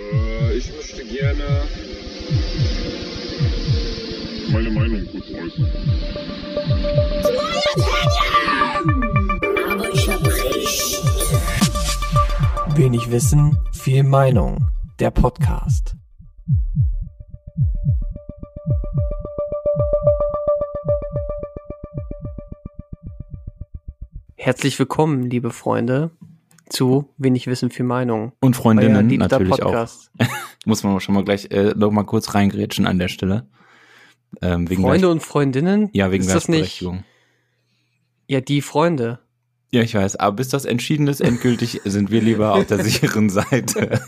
Äh, ich möchte gerne meine Meinung kurz äußern. Aber ich hab recht. Wenig Wissen, viel Meinung. Der Podcast. Herzlich willkommen, liebe Freunde, zu Wenig Wissen, viel Meinung. Und Freundinnen natürlich Podcast. auch. Muss man schon mal gleich äh, noch mal kurz reingrätschen an der Stelle. Ähm, wegen Freunde und Freundinnen? ja, wegen ist das nicht? Gleichberechtigung. Ja, die Freunde. Ja, ich weiß, aber bis das entschieden ist, endgültig sind wir lieber auf der sicheren Seite.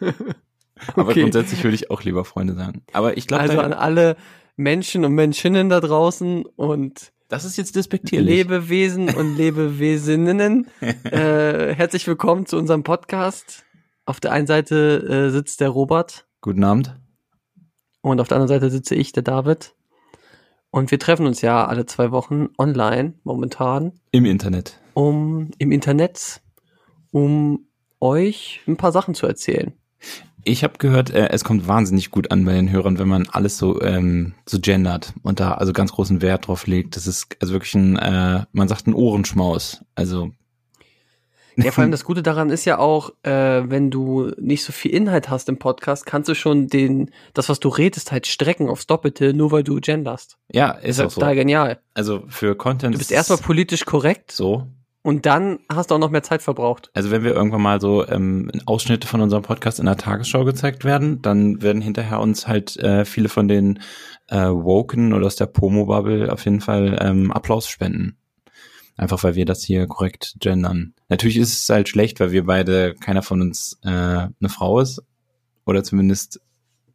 aber Okay. grundsätzlich würde ich auch lieber Freunde sagen. Aber ich glaube, Also an alle Menschen und Menschinnen da draußen und das ist jetzt despektierlich. Lebewesen und Lebewesinnen. äh, herzlich willkommen zu unserem Podcast. Auf der einen Seite äh, sitzt der Robert Guten Abend. und auf der anderen Seite sitze ich, der David. Und wir treffen uns ja alle zwei Wochen online momentan, Im Internet. um im Internet, um euch ein paar Sachen zu erzählen. Ich habe gehört, äh, es kommt wahnsinnig gut an bei den Hörern, wenn man alles so ähm, so gendert und da also ganz großen Wert drauf legt. Das ist also wirklich ein, äh, man sagt ein Ohrenschmaus. Also Ja, vor allem das Gute daran ist ja auch, äh, wenn du nicht so viel Inhalt hast im Podcast, kannst du schon den, das, was du redest, halt strecken aufs Doppelte, nur weil du genderst. ja, ist Das auch ist so. total genial. Also für Content Du bist ist erstmal politisch korrekt so. Und dann hast du auch noch mehr Zeit verbraucht. Also wenn wir irgendwann mal so ähm, Ausschnitte von unserem Podcast in der Tagesschau gezeigt werden, dann werden hinterher uns halt äh, viele von den äh, Woken oder aus der Pomo-Bubble auf jeden Fall ähm, Applaus spenden. Einfach weil wir das hier korrekt gendern. Natürlich ist es halt schlecht, weil wir beide, keiner von uns äh, eine Frau ist oder zumindest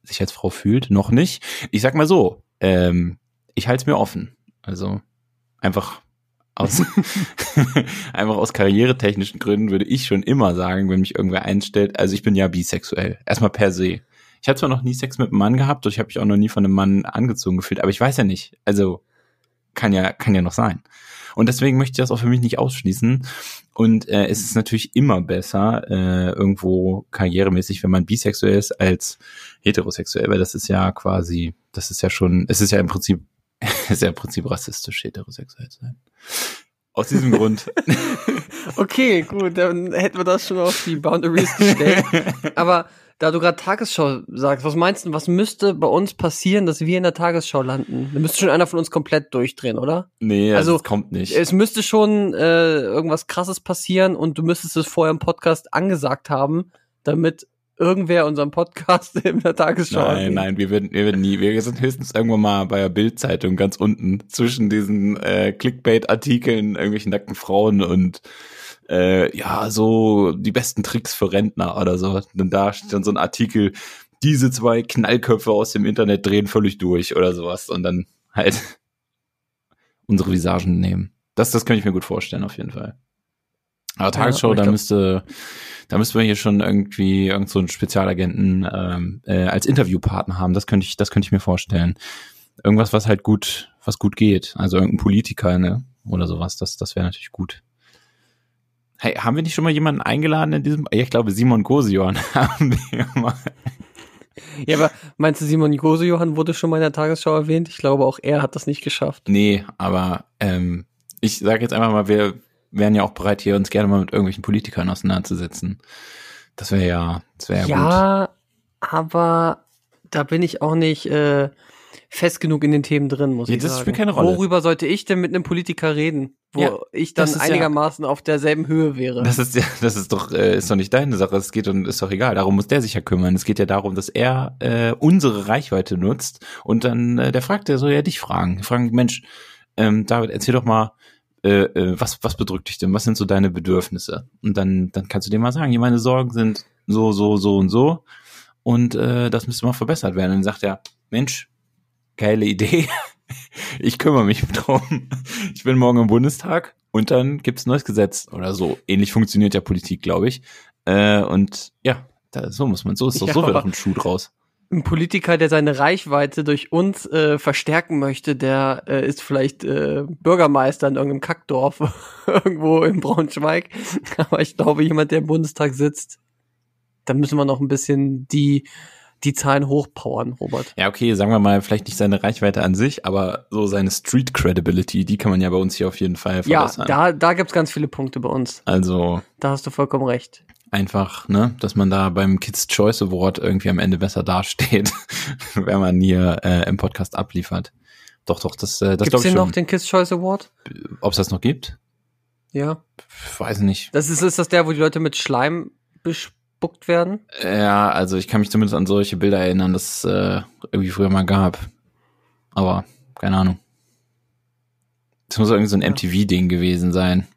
sich als Frau fühlt. Noch nicht. Ich sag mal so, ähm, ich halte es mir offen. Also einfach aus, einfach aus karrieretechnischen Gründen würde ich schon immer sagen, wenn mich irgendwer einstellt, also ich bin ja bisexuell. Erstmal per se. Ich habe zwar noch nie Sex mit einem Mann gehabt ich habe mich auch noch nie von einem Mann angezogen gefühlt, aber ich weiß ja nicht. Also kann ja, kann ja noch sein. Und deswegen möchte ich das auch für mich nicht ausschließen. Und äh, es ist natürlich immer besser, äh, irgendwo karrieremäßig, wenn man bisexuell ist, als heterosexuell, weil das ist ja quasi, das ist ja schon, es ist ja im Prinzip, es ist ja im Prinzip rassistisch, heterosexuell zu sein. Aus diesem Grund. Okay, gut, dann hätten wir das schon auf die Boundaries gestellt. Aber da du gerade Tagesschau sagst, was meinst du, was müsste bei uns passieren, dass wir in der Tagesschau landen? Da müsste schon einer von uns komplett durchdrehen, oder? Nee, Also, also das kommt nicht. Es müsste schon äh, irgendwas krasses passieren und du müsstest es vorher im Podcast angesagt haben, damit irgendwer unseren Podcast in der Tagesschau Nein, erwähnt. nein, wir werden, wir werden nie, wir sind höchstens irgendwann mal bei der Bildzeitung ganz unten zwischen diesen äh, Clickbait-Artikeln, irgendwelchen nackten Frauen und äh, ja, so die besten Tricks für Rentner oder so. Und da steht dann so ein Artikel, diese zwei Knallköpfe aus dem Internet drehen völlig durch oder sowas und dann halt unsere Visagen nehmen. Das, das könnte ich mir gut vorstellen, auf jeden Fall. Aber Tagesschau, ich da müsste, da müssten wir hier schon irgendwie irgend so einen Spezialagenten ähm, äh, als Interviewpartner haben. Das könnte ich, das könnte ich mir vorstellen. Irgendwas, was halt gut, was gut geht. Also irgendein Politiker, ne? Oder sowas. Das, das wäre natürlich gut. Hey, haben wir nicht schon mal jemanden eingeladen in diesem? Ja, ich glaube, Simon Gosion haben wir mal. Ja, aber meinst du, Simon Gose-Johann wurde schon mal in der Tagesschau erwähnt? Ich glaube, auch er hat das nicht geschafft. Nee, aber ähm, ich sage jetzt einfach mal, wir wären ja auch bereit, hier uns gerne mal mit irgendwelchen Politikern auseinanderzusetzen. Das wäre ja, das wäre ja, gut. Ja, aber da bin ich auch nicht äh, fest genug in den Themen drin, muss Ja, ich das sagen. spielt keine Rolle. Worüber sollte ich denn mit einem Politiker reden, wo Ja, ich dann das ist ja- einigermaßen auf derselben Höhe wäre? Das ist ja, das ist doch, äh, ist doch nicht deine Sache. Es geht und ist doch egal. Darum muss der sich ja kümmern. Es geht ja darum, dass er äh, unsere Reichweite nutzt und dann äh, der fragt, der soll ja dich fragen. Die fragen, Mensch, ähm, David, erzähl doch mal, äh, äh, was was bedrückt dich denn? Was sind so deine Bedürfnisse? Und dann dann kannst du dir mal sagen, ja, meine Sorgen sind so so so und so und äh, das müsste mal verbessert werden. Und dann sagt er, Mensch, geile Idee. Ich kümmere mich drum. Ich bin morgen im Bundestag und dann gibt's ein neues Gesetz oder so. Ähnlich funktioniert ja Politik, glaube ich. Äh, und ja, da, so muss man, so ist doch, Ja, so wird doch ein Schuh draus. Ein Politiker, der seine Reichweite durch uns äh, verstärken möchte, der äh, ist vielleicht äh, Bürgermeister in irgendeinem Kackdorf irgendwo in Braunschweig. Aber ich glaube, jemand, der im Bundestag sitzt, dann müssen wir noch ein bisschen die, die Zahlen hochpowern, Robert. Ja, okay, sagen wir mal, vielleicht nicht seine Reichweite an sich, aber so seine Street Credibility, die kann man ja bei uns hier auf jeden Fall Ja, verbessern. da, da gibt's ganz viele Punkte bei uns. also Da hast du vollkommen recht. Einfach, ne, dass man da beim Kids Choice Award irgendwie am Ende besser dasteht, wenn man hier äh, im Podcast abliefert. Doch, doch, das, äh, das Gibt's glaube ich hier noch schon. den Kids Choice Award? Ob es das noch gibt? Ja. Weiß nicht. Das ist, ist das der, wo die Leute mit Schleim bespuckt werden? Ja, also ich kann mich zumindest an solche Bilder erinnern, dass äh, irgendwie früher mal gab. Aber keine Ahnung. Das muss irgendwie so ein MTV-Ding gewesen sein.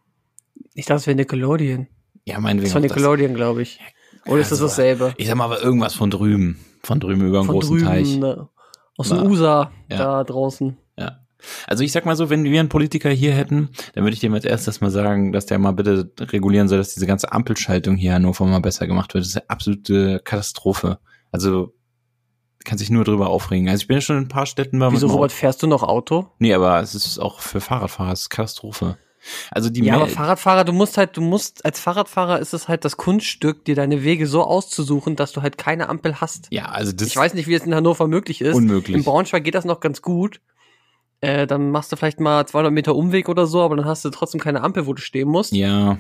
Ich dachte, es wäre Nickelodeon. Ja, meinetwegen. Das war das. Nickelodeon, glaube ich. Oder ist das Also, dasselbe? Ich sag mal, aber irgendwas von drüben. Von drüben über einen Von großen drüben, Teich. ne, aus dem Na, USA, ja. da draußen. Ja. Also ich sag mal so, wenn wir einen Politiker hier hätten, dann würde ich dem als erstes mal sagen, dass der mal bitte regulieren soll, dass diese ganze Ampelschaltung hier in Hannover mal besser gemacht wird. Das ist eine absolute Katastrophe. Also kann sich nur drüber aufregen. Also ich bin ja schon in ein paar Städten mal Wieso, Robert, fährst du noch Auto? Nee, aber es ist auch für Fahrradfahrer, es ist Katastrophe. Also die Ja, Mel- aber Fahrradfahrer, du musst halt, du musst, als Fahrradfahrer ist es halt das Kunststück, dir deine Wege so auszusuchen, dass du halt keine Ampel hast. ja, also das Ich weiß nicht, wie es in Hannover möglich ist. Unmöglich. In Braunschweig geht das noch ganz gut. Äh, dann machst du vielleicht mal 200 Meter Umweg oder so, aber dann hast du trotzdem keine Ampel, wo du stehen musst. Ja.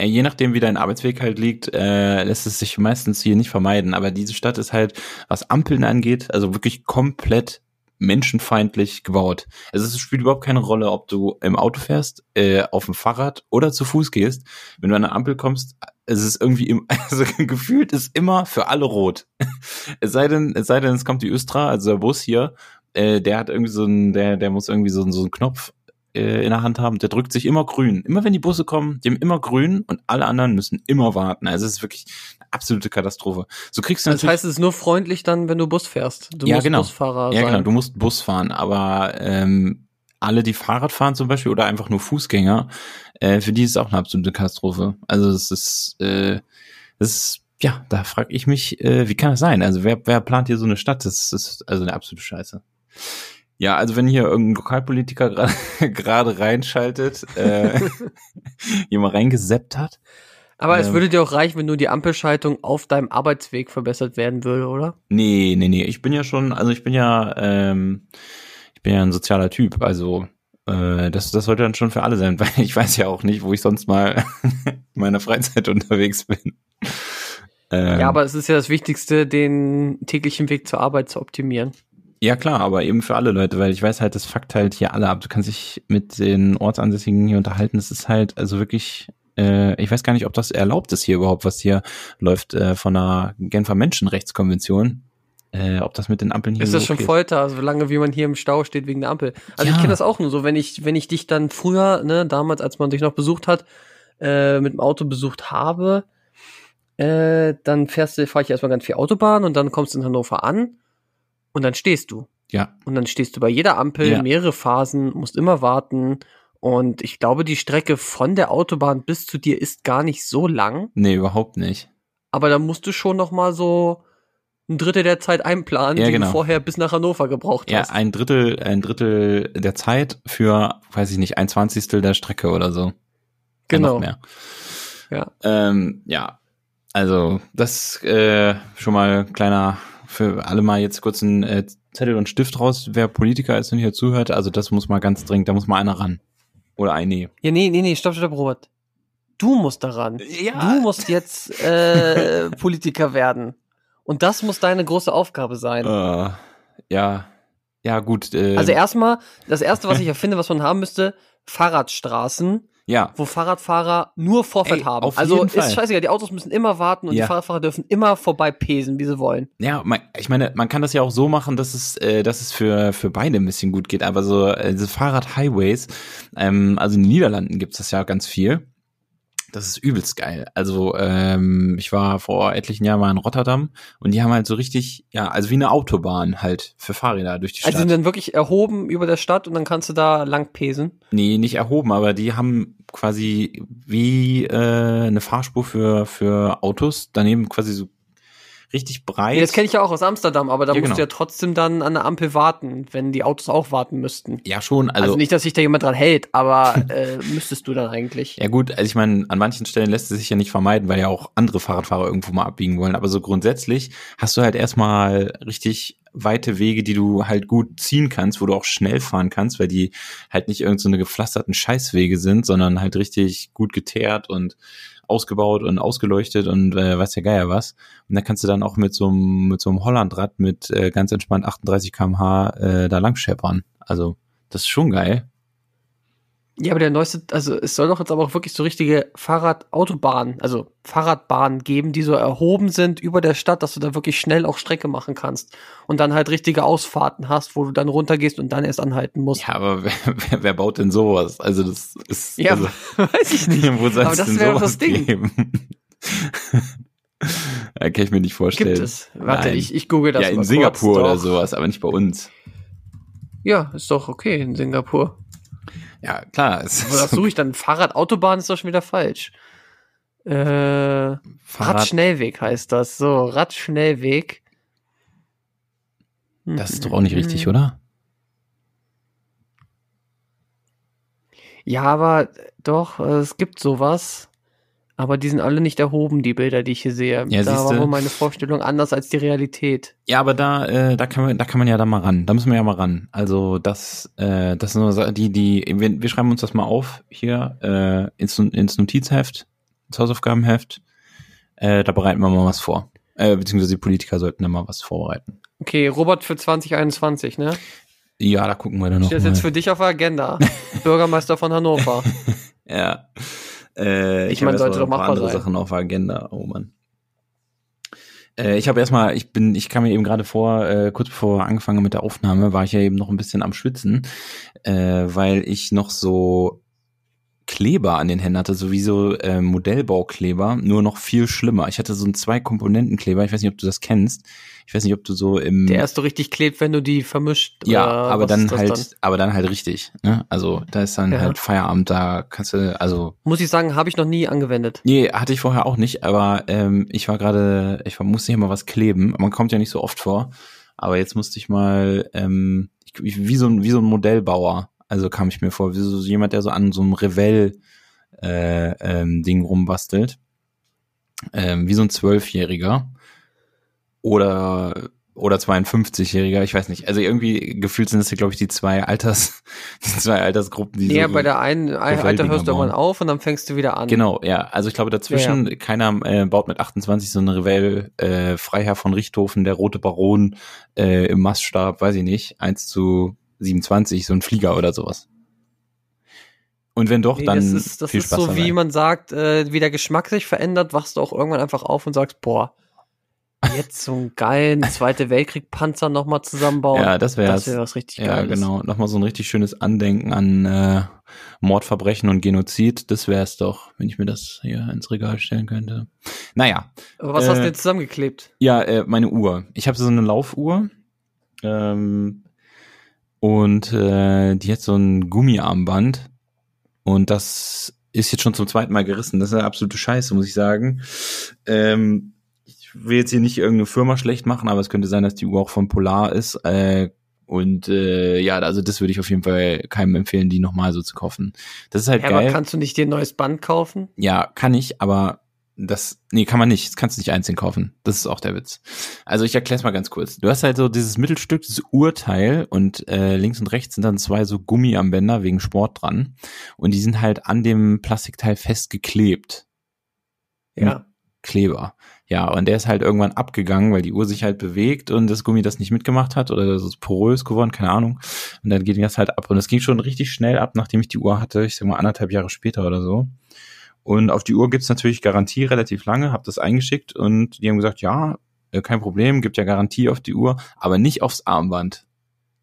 Ja, Je nachdem, wie dein Arbeitsweg halt liegt, äh, lässt es sich meistens hier nicht vermeiden. Aber diese Stadt ist halt, was Ampeln angeht, also wirklich komplett menschenfeindlich gebaut. Also es spielt überhaupt keine Rolle, ob du im Auto fährst, äh, auf dem Fahrrad oder zu Fuß gehst. Wenn du an eine Ampel kommst, es ist irgendwie, im, also gefühlt ist immer für alle rot. es sei denn, es sei denn, es kommt die Östra, also der Bus hier, äh, der hat irgendwie so ein, der, der muss irgendwie so, ein- so einen Knopf äh, in der Hand haben, der drückt sich immer grün. Immer wenn die Busse kommen, die haben immer grün und alle anderen müssen immer warten. Also es ist wirklich absolute Katastrophe. So kriegst du Das heißt, es ist nur freundlich dann, wenn du Bus fährst. Du Ja, musst genau. Busfahrer ja, sein. genau, du musst Bus fahren, aber ähm, alle, die Fahrrad fahren zum Beispiel oder einfach nur Fußgänger, äh, für die ist es auch eine absolute Katastrophe. Also es ist, äh, das ist, ja, da frage ich mich, äh, wie kann das sein? Also wer, wer plant hier so eine Stadt? Das ist also eine absolute Scheiße. Ja, also wenn hier irgendein Lokalpolitiker gerade reinschaltet, äh, mal reingeseppt hat. Aber es Ähm. würde dir auch reichen, wenn nur die Ampelschaltung auf deinem Arbeitsweg verbessert werden würde, oder? Nee, nee, nee. Ich bin ja schon, also ich bin ja, ähm, ich bin ja ein sozialer Typ. Also äh, das, das sollte dann schon für alle sein, weil ich weiß ja auch nicht, wo ich sonst mal in meiner Freizeit unterwegs bin. Ähm, Ja, aber es ist ja das Wichtigste, den täglichen Weg zur Arbeit zu optimieren. ja klar, aber eben für alle Leute, weil ich weiß halt, das fuckt halt hier alle ab. Du kannst dich mit den Ortsansässigen hier unterhalten. Das ist halt also wirklich, äh, ich weiß gar nicht, ob das erlaubt ist hier überhaupt, was hier läuft äh, von der Genfer Menschenrechtskonvention. Äh, ob das mit den Ampeln hier Ist so das schon okay Folter, solange wie man hier im Stau steht wegen der Ampel? Also ich Ja. kenne das auch nur so, wenn ich, wenn ich dich dann früher, ne, damals, als man dich noch besucht hat, äh, mit dem Auto besucht habe, äh, dann fährst du, fahre ich erstmal ganz viel Autobahn und dann kommst du in Hannover an und dann stehst du. Ja, Und dann stehst du bei jeder Ampel, Ja. mehrere Phasen, musst immer warten. Und ich glaube, die Strecke von der Autobahn bis zu dir ist gar nicht so lang. nee, überhaupt nicht. Aber da musst du schon noch mal so ein Drittel der Zeit einplanen, Ja, die genau. du vorher bis nach Hannover gebraucht Ja, hast. ein Drittel, ein Drittel der Zeit für, weiß ich nicht, ein Zwanzigstel der Strecke oder so. Ja, Genau. Mehr. Ja. Ähm, ja. Also, das äh, schon mal kleiner für alle mal jetzt kurz ein äh, Zettel und Stift raus, wer Politiker ist und hier zuhört. Also das muss mal ganz dringend, da muss mal einer ran. Oder eine. Ja, nee, nee, nee, stopp, stopp, Robert. Du musst daran. Ja. Du musst jetzt äh, Politiker werden. Und das muss deine große Aufgabe sein. Äh, ja. Ja, gut. Äh, Also erstmal, das erste, was ich erfinde, was man haben müsste, Fahrradstraßen, ja. wo Fahrradfahrer nur Vorfahrt Ey, haben. also ist Fall. scheißegal, die Autos müssen immer warten und Ja. die Fahrradfahrer dürfen immer vorbei pesen, wie sie wollen. Ja, man, ich meine, man kann das ja auch so machen, dass es, äh, dass es für, für beide ein bisschen gut geht. Aber so äh, diese Fahrrad-Highways, ähm, also in den Niederlanden gibt's das ja ganz viel. Das ist übelst geil. Also ähm, ich war vor etlichen Jahren mal in Rotterdam und die haben halt so richtig, ja, also wie eine Autobahn halt für Fahrräder durch die Also Stadt. sind dann wirklich erhoben über der Stadt und dann kannst du da lang pesen. Nee, nicht erhoben, aber die haben quasi wie äh, eine Fahrspur für, für Autos, daneben quasi so richtig breit. Nee, das kenne ich ja auch aus Amsterdam, aber da Ja, musst genau. du ja trotzdem dann an der Ampel warten, wenn die Autos auch warten müssten. ja, schon. Also, Also, nicht, dass sich da jemand dran hält, aber äh, müsstest du dann eigentlich. ja gut, also ich meine, an manchen Stellen lässt es sich ja nicht vermeiden, weil ja auch andere Fahrradfahrer irgendwo mal abbiegen wollen. Aber so grundsätzlich hast du halt erstmal richtig weite Wege, die du halt gut ziehen kannst, wo du auch schnell fahren kannst, weil die halt nicht irgend so eine gepflasterten Scheißwege sind, sondern halt richtig gut geteert und ausgebaut und ausgeleuchtet und äh, weiß ja geier was. Und da kannst du dann auch mit so einem mit so einem Hollandrad mit äh, ganz entspannt 38 km/h äh, da lang scheppern. Also das ist schon geil. Ja, aber der neueste, also es soll doch jetzt aber auch wirklich so richtige Fahrradautobahnen, also Fahrradbahnen geben, die so erhoben sind über der Stadt, dass du da wirklich schnell auch Strecke machen kannst und dann halt richtige Ausfahrten hast, wo du dann runtergehst und dann erst anhalten musst. Ja, aber wer, wer, wer baut denn sowas? Also das ist Ja, also, weiß ich nicht. wo aber das wäre das Ding. Geben? kann ich mir nicht vorstellen. Gibt es. Warte, Nein. ich, ich google das ja, in Singapur kurz. oder sowas, aber nicht bei uns. Ja, ist doch okay in Singapur. Ja, klar. Das suche ich dann. Fahrradautobahn ist doch schon wieder falsch. Äh, Fahrrad, Radschnellweg heißt das. So, Radschnellweg. das ist doch auch nicht richtig, oder? Ja, aber doch, es gibt sowas. Aber die sind alle nicht erhoben, die Bilder, die ich hier sehe. Ja, da war siehste. wohl meine Vorstellung anders als die Realität. Ja, aber da, äh, da kann man, da kann man ja da mal ran. Da müssen wir ja mal ran. Also das, äh, das sind nur Sa- die, die, wir, wir schreiben uns das mal auf hier äh, ins, ins Notizheft, ins Hausaufgabenheft. Äh, da bereiten wir mal was vor. Äh, beziehungsweise die Politiker sollten da mal was vorbereiten. Okay, Robert für 2021, ne? Ja, da gucken wir dann noch Steht das jetzt für dich auf der Agenda. Bürgermeister von Hannover. Ja. Äh, Ich ich mein, habe sollte doch machbar andere sein. Sachen auf der Agenda. Oh Mann. Äh, ich habe erstmal, ich bin, ich kam mir eben gerade vor, äh, kurz bevor wir angefangen mit der Aufnahme, war ich ja eben noch ein bisschen am Schwitzen, äh, weil ich noch so Kleber an den Händen hatte, sowieso äh, Modellbaukleber, nur noch viel schlimmer. Ich hatte so einen Zwei-Komponenten-Kleber, ich weiß nicht, ob du das kennst. Ich weiß nicht, ob du so im Der erst so richtig klebt, wenn du die vermischt. ja, aber dann halt, dann? aber dann halt richtig. Ne? Also da ist dann Ja. halt Feierabend, da kannst du, also Muss ich sagen, habe ich noch nie angewendet. Nee, hatte ich vorher auch nicht, aber ähm, ich war gerade, ich war, musste hier mal was kleben. Man kommt ja nicht so oft vor, aber jetzt musste ich mal, ähm, ich, wie so ein wie so ein Modellbauer, also kam ich mir vor, wie so jemand, der so an so einem Revell äh, ähm, Ding rumbastelt, ähm, wie so ein Zwölfjähriger oder oder 52-Jähriger, ich weiß nicht. Also irgendwie gefühlt sind das hier, glaube ich, die zwei Alters, die zwei Altersgruppen, die Ja, so bei der einen ein- Alter hörst du irgendwann auf und dann fängst du wieder an. Genau, ja. Also ich glaube dazwischen, keiner äh, baut mit 28 so eine Revell, äh, Freiherr von Richthofen, der rote Baron äh, im Maststab, weiß ich nicht, 1 zu 27, so ein Flieger oder sowas. Und wenn doch, Nee, dann das ist, das viel ist Spaß so, dabei. wie man sagt, äh, wie der Geschmack sich verändert, wachst du auch irgendwann einfach auf und sagst, boah, jetzt so einen geilen Zweite Weltkrieg-Panzer nochmal zusammenbauen. Ja, das wäre das wäre was richtig Ja, Geiles. genau. Nochmal so ein richtig schönes Andenken an äh, Mordverbrechen und Genozid. Das wäre es doch, wenn ich mir das hier ins Regal stellen könnte. Naja, Aber was hast du Äh, denn zusammengeklebt? Ja, äh, meine Uhr. Ich habe so eine Laufuhr. Ähm, und äh, die hat so ein Gummiarmband. Und das ist jetzt schon zum zweiten Mal gerissen. Das ist eine absolute Scheiße, muss ich sagen. Ähm, will jetzt hier nicht irgendeine Firma schlecht machen, aber es könnte sein, dass die Uhr auch von Polar ist. Äh, und äh, ja, also das würde ich auf jeden Fall keinem empfehlen, die nochmal so zu kaufen. Das ist halt Ja, aber geil. kannst du nicht dir ein neues Band kaufen? Ja, kann ich, aber das, nee, kann man nicht. Das kannst du nicht einzeln kaufen. Das ist auch der Witz. Also ich erkläre es mal ganz kurz. Du hast halt so dieses Mittelstück, dieses Urteil und äh, links und rechts sind dann zwei so Gummiarmbänder wegen Sport dran und die sind halt an dem Plastikteil festgeklebt. Ja. Kleber. Ja, und der ist halt irgendwann abgegangen, weil die Uhr sich halt bewegt und das Gummi das nicht mitgemacht hat oder das ist porös geworden, keine Ahnung. Und dann ging das halt ab. Und es ging schon richtig schnell ab, nachdem ich die Uhr hatte, ich sag mal anderthalb Jahre später oder so. Und auf die Uhr gibt's natürlich Garantie relativ lange, habe das eingeschickt und die haben gesagt, ja, äh, kein Problem, gibt ja Garantie auf die Uhr, aber nicht aufs Armband.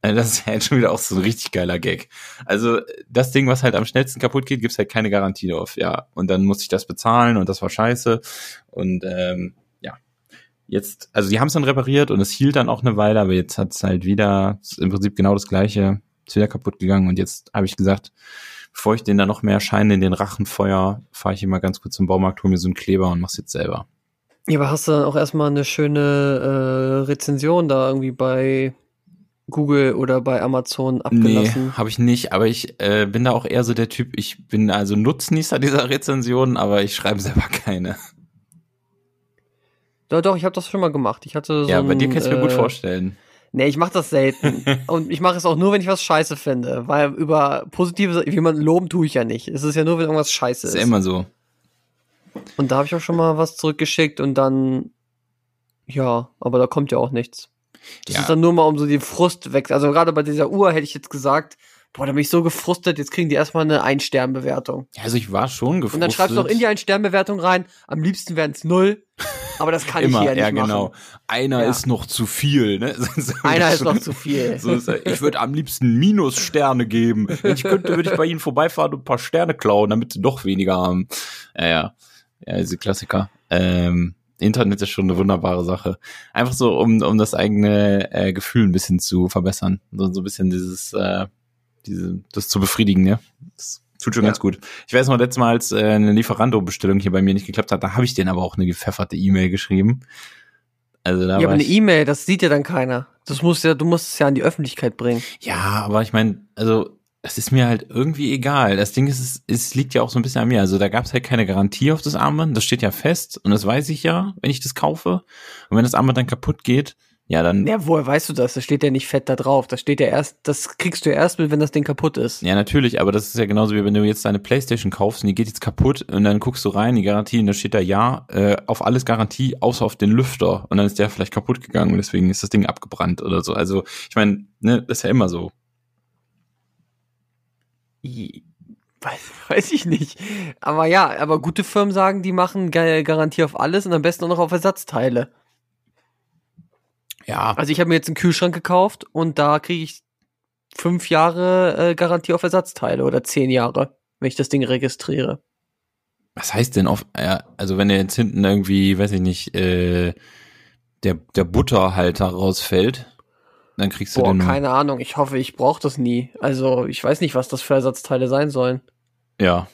Äh, Das ist halt schon wieder auch so ein richtig geiler Gag. Also das Ding, was halt am schnellsten kaputt geht, gibt's halt keine Garantie drauf. Ja, und dann musste ich das bezahlen und das war scheiße. Und ähm, ja, jetzt, also die haben es dann repariert und es hielt dann auch eine Weile, aber jetzt hat's halt wieder, im Prinzip genau das gleiche, ist wieder kaputt gegangen und jetzt habe ich gesagt, bevor ich den da noch mehr Scheine in den Rachen feuer, fahre ich immer ganz kurz zum Baumarkt, hole mir so einen Kleber und mach's jetzt selber. Ja, aber hast du dann auch erstmal eine schöne äh, Rezension da irgendwie bei Google oder bei Amazon abgelassen? Nee, habe ich nicht, aber ich äh, bin da auch eher so der Typ, ich bin also Nutznießer dieser Rezensionen, aber ich schreibe selber keine. Doch, doch, ich habe das schon mal gemacht. Ich hatte so ja, bei dir ein, kann ich mir gut äh, vorstellen. Nee, ich mache das selten. Und ich mache es auch nur, wenn ich was scheiße finde. Weil über positive, jemanden loben tue ich ja nicht. Es ist ja nur, wenn irgendwas scheiße Ist ist. ja immer so. Und da habe ich auch schon mal was zurückgeschickt und dann, ja, aber da kommt ja auch nichts. Das Ja. ist dann nur mal um so den Frust weg. Also gerade bei dieser Uhr hätte ich jetzt gesagt, boah, da bin ich so gefrustet, jetzt kriegen die erstmal eine Ein-Stern-Bewertung. Ja, Also ich war schon gefrustet. Und dann schreibst du noch in die Ein-Stern-Bewertung rein, am liebsten wären es null, aber das kann Immer, ich hier ja nicht genau. machen. Einer Ja. ist noch zu viel, ne? So Einer ist noch zu viel. So ist er. Ich würde am liebsten Minussterne geben. Wenn ich könnte, würde ich bei ihnen vorbeifahren und ein paar Sterne klauen, damit sie doch weniger haben. Ja, ja. Ja, diese Klassiker. Ähm, Internet ist schon eine wunderbare Sache. Einfach so, um, um das eigene äh, Gefühl ein bisschen zu verbessern. So, so ein bisschen dieses, äh, diese, das zu befriedigen, ne? Das tut schon Ja. ganz gut. Ich weiß noch, letztes Mal, als äh, eine Lieferando-Bestellung hier bei mir nicht geklappt hat, da habe ich denen aber auch eine gepfefferte E-Mail geschrieben. Also da Ja, aber eine E-Mail, das sieht ja dann keiner. Das muss ja, du musst es ja an die Öffentlichkeit bringen. Ja, aber ich meine, also es ist mir halt irgendwie egal. Das Ding ist, es, es liegt ja auch so ein bisschen an mir. Also da gab es halt keine Garantie auf das Armband. Das steht ja fest und das weiß ich ja, wenn ich das kaufe. Und wenn das Armband dann kaputt geht, ja dann. Ja, woher weißt du das? Das steht ja nicht fett da drauf. Das steht ja erst, das kriegst du ja erst mit, wenn das Ding kaputt ist. Ja, natürlich, aber das ist ja genauso wie wenn du jetzt deine Playstation kaufst und die geht jetzt kaputt und dann guckst du rein, die Garantie, und da steht da ja, äh, auf alles Garantie, außer auf den Lüfter. Und dann ist der vielleicht kaputt gegangen und deswegen ist das Ding abgebrannt oder so. Also, ich meine, ne, das ist ja immer so. Weiß, weiß ich nicht. Aber ja, aber gute Firmen sagen, die machen Ga- Garantie auf alles und am besten auch noch auf Ersatzteile. Ja, Also ich habe mir jetzt einen Kühlschrank gekauft und da kriege ich fünf Jahre äh, Garantie auf Ersatzteile oder zehn Jahre, wenn ich das Ding registriere. Was heißt denn auf, ja, also wenn jetzt hinten irgendwie, weiß ich nicht, äh, der, der Butterhalter rausfällt, dann kriegst du Boah, den. keine Ahnung. Ich hoffe, ich brauche das nie. Also ich weiß nicht, was das für Ersatzteile sein sollen. Ja.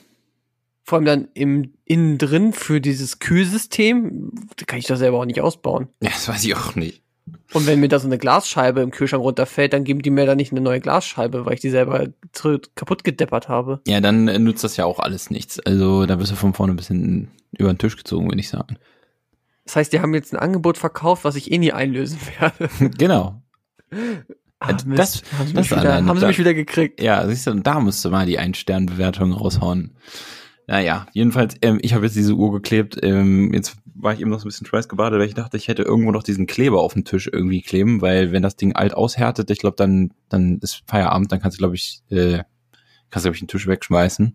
Vor allem dann im innen drin für dieses Kühlsystem, da kann ich das selber auch nicht ausbauen. ja, das weiß ich auch nicht. Und wenn mir da so eine Glasscheibe im Kühlschrank runterfällt, dann geben die mir da nicht eine neue Glasscheibe, weil ich die selber kaputt gedeppert habe. Ja, dann äh, nutzt das ja auch alles nichts. Also da bist du von vorne ein bisschen über den Tisch gezogen, würde ich sagen. Das heißt, die haben jetzt ein Angebot verkauft, was ich eh nie einlösen werde. genau. Ah, das- Mist. haben sie, das mich, wieder, haben sie mich wieder gekriegt. Ja, siehst du, und da musst du mal die Ein-Stern-Bewertung raushauen. Naja, jedenfalls, ähm, ich habe jetzt diese Uhr geklebt. Ähm, jetzt war ich eben noch so ein bisschen schweißgebadet, weil ich dachte, ich hätte irgendwo noch diesen Kleber auf dem Tisch irgendwie kleben, weil wenn das Ding alt aushärtet, ich glaube, dann, dann ist Feierabend, dann kannst du, glaube ich, äh, kannst du, glaube ich, den Tisch wegschmeißen.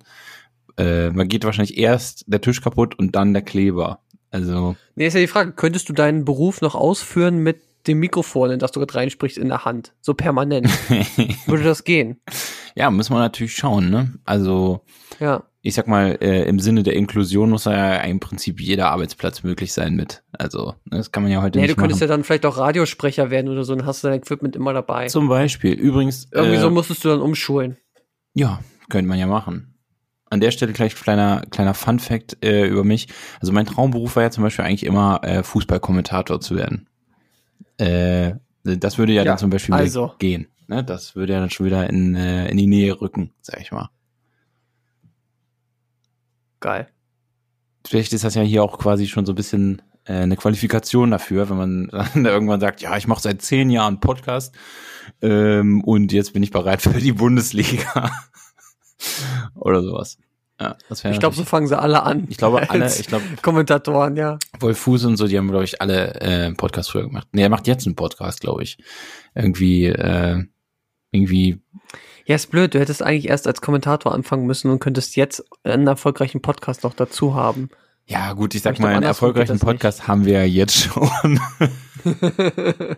Äh, man geht wahrscheinlich erst der Tisch kaputt und dann der Kleber. Also, Nee, ist ja die Frage, könntest du deinen Beruf noch ausführen mit dem Mikrofon, in das du gerade reinsprichst, in der Hand? So permanent. Würde das gehen? ja, muss man natürlich schauen, ne? Also, Ja. ich sag mal, äh, im Sinne der Inklusion muss ja im Prinzip jeder Arbeitsplatz möglich sein mit. Also, ne, das kann man ja heute Nee, nicht du könntest machen. ja dann vielleicht auch Radiosprecher werden oder so, dann hast du dein Equipment immer dabei. Zum Beispiel. Übrigens, Irgendwie äh, so musstest du dann umschulen. ja, könnte man ja machen. An der Stelle gleich kleiner kleiner Fun Fact äh, über mich. Also mein Traumberuf war ja zum Beispiel eigentlich immer äh, Fußballkommentator zu werden. Äh, das würde ja, Ja, dann zum Beispiel also. gehen. Ne? Das würde ja dann schon wieder in, äh, in die Nähe rücken, sag ich mal. Geil. vielleicht ist das ja hier auch quasi schon so ein bisschen äh, eine Qualifikation dafür, wenn man dann irgendwann sagt, ja, ich mache seit zehn Jahren Podcast ähm, und jetzt bin ich bereit für die Bundesliga oder sowas. Ja, Ich glaube, so fangen sie alle an. ich glaube alle, ich glaube Kommentatoren, ja. Wolf Fuß und so, die haben glaube ich alle äh, einen Podcast früher gemacht. Nee, er macht jetzt einen Podcast, glaube ich. Irgendwie äh, irgendwie Ja, ist blöd. Du hättest eigentlich erst als Kommentator anfangen müssen und könntest jetzt einen erfolgreichen Podcast noch dazu haben. ja, gut, ich sag ich mal, einen erfolgreichen das nicht. Podcast haben wir ja jetzt schon.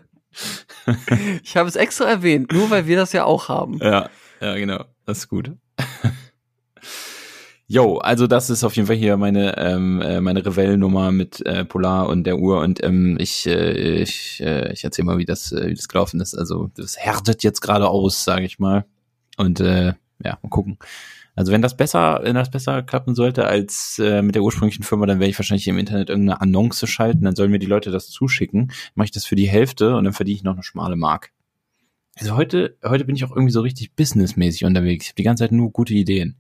Ich habe es extra erwähnt, nur weil wir das ja auch haben. Ja, ja, genau. Das ist gut. Jo, also das ist auf jeden Fall hier meine ähm, äh, meine Revell-Nummer mit äh, Polar und der Uhr und ähm, ich äh, ich äh, ich erzähle mal, wie das äh, wie das gelaufen ist. Also das härtet jetzt gerade aus, sage ich mal. Und äh, ja, mal gucken. Also wenn das besser, wenn das besser klappen sollte als äh, mit der ursprünglichen Firma, dann werde ich wahrscheinlich im Internet irgendeine Annonce schalten, dann sollen mir die Leute das zuschicken. Mache ich das für die Hälfte und dann verdiene ich noch eine schmale Mark. Also heute, heute bin ich auch irgendwie so richtig businessmäßig unterwegs. Ich habe die ganze Zeit nur gute Ideen.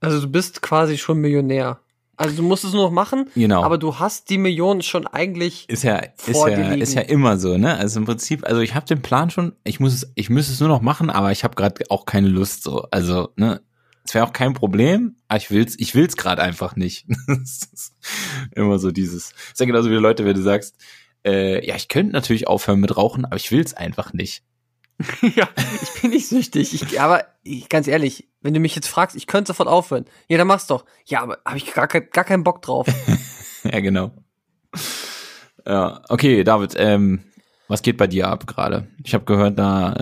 Also du bist quasi schon Millionär. Also du musst es nur noch machen, Genau. aber du hast die Millionen schon eigentlich. ist ja, ist ja, ist ja immer so, ne? Also im Prinzip, also ich habe den Plan schon, ich muss es, ich müsste es nur noch machen, aber ich habe gerade auch keine Lust so. Also, ne? Es wäre auch kein Problem, aber ich will's, ich will's gerade einfach nicht. Immer so dieses. Ist ja genauso wie die Leute, wenn du sagst, äh, ja, ich könnte natürlich aufhören mit Rauchen, aber ich will's einfach nicht. ja, ich bin nicht süchtig. Ich, aber ich, ganz ehrlich, wenn du mich jetzt fragst, ich könnte sofort aufhören. Ja, dann mach's doch. Ja, aber habe ich gar, kein- gar keinen Bock drauf. ja, genau. Ja, okay, David, ähm, was geht bei dir ab gerade? Ich habe gehört, da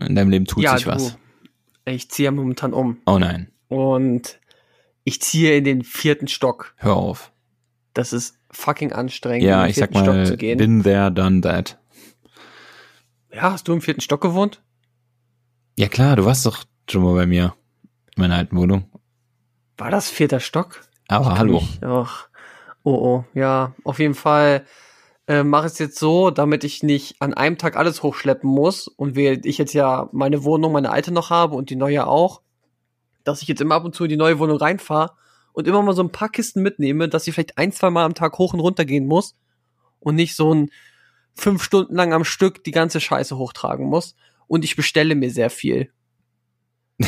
äh, in deinem Leben tut ja, sich was. Ich ziehe momentan um. Oh nein, Und ich ziehe in den vierten Stock. hör auf. Das ist fucking anstrengend, Ja, in den ich sag vierten mal, Stock zu gehen. been there, done that. Ja, hast du im vierten Stock gewohnt? Ja klar, du warst doch schon mal bei mir in meiner alten Wohnung. War das vierter Stock? Aber hallo. Ich, ach, oh, oh, ja, auf jeden Fall äh, mache ich es jetzt so, damit ich nicht an einem Tag alles hochschleppen muss und während ich jetzt ja meine Wohnung, meine alte noch habe und die neue auch, dass ich jetzt immer ab und zu in die neue Wohnung reinfahre und immer mal so ein paar Kisten mitnehme, dass ich vielleicht ein, zwei Mal am Tag hoch und runter gehen muss und nicht so ein fünf Stunden lang am Stück die ganze Scheiße hochtragen muss. Und ich bestelle mir sehr viel.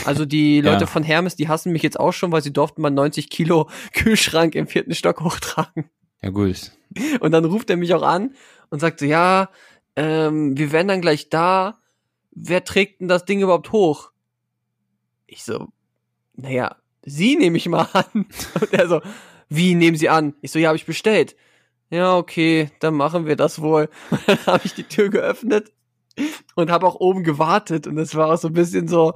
Also die Ja. Leute von Hermes, die hassen mich jetzt auch schon, weil sie durften mal 90 Kilo Kühlschrank im vierten Stock hochtragen. Ja gut. Und dann ruft er mich auch an und sagt so, ja, ähm, wir wären dann gleich da. Wer trägt denn das Ding überhaupt hoch? Ich so, naja, Sie nehme ich mal an. Und er so, wie nehmen Sie an? Ich so, ja, habe ich bestellt. Ja, okay, dann machen wir das wohl. Und dann habe ich die Tür geöffnet und habe auch oben gewartet. Und es war auch so ein bisschen so,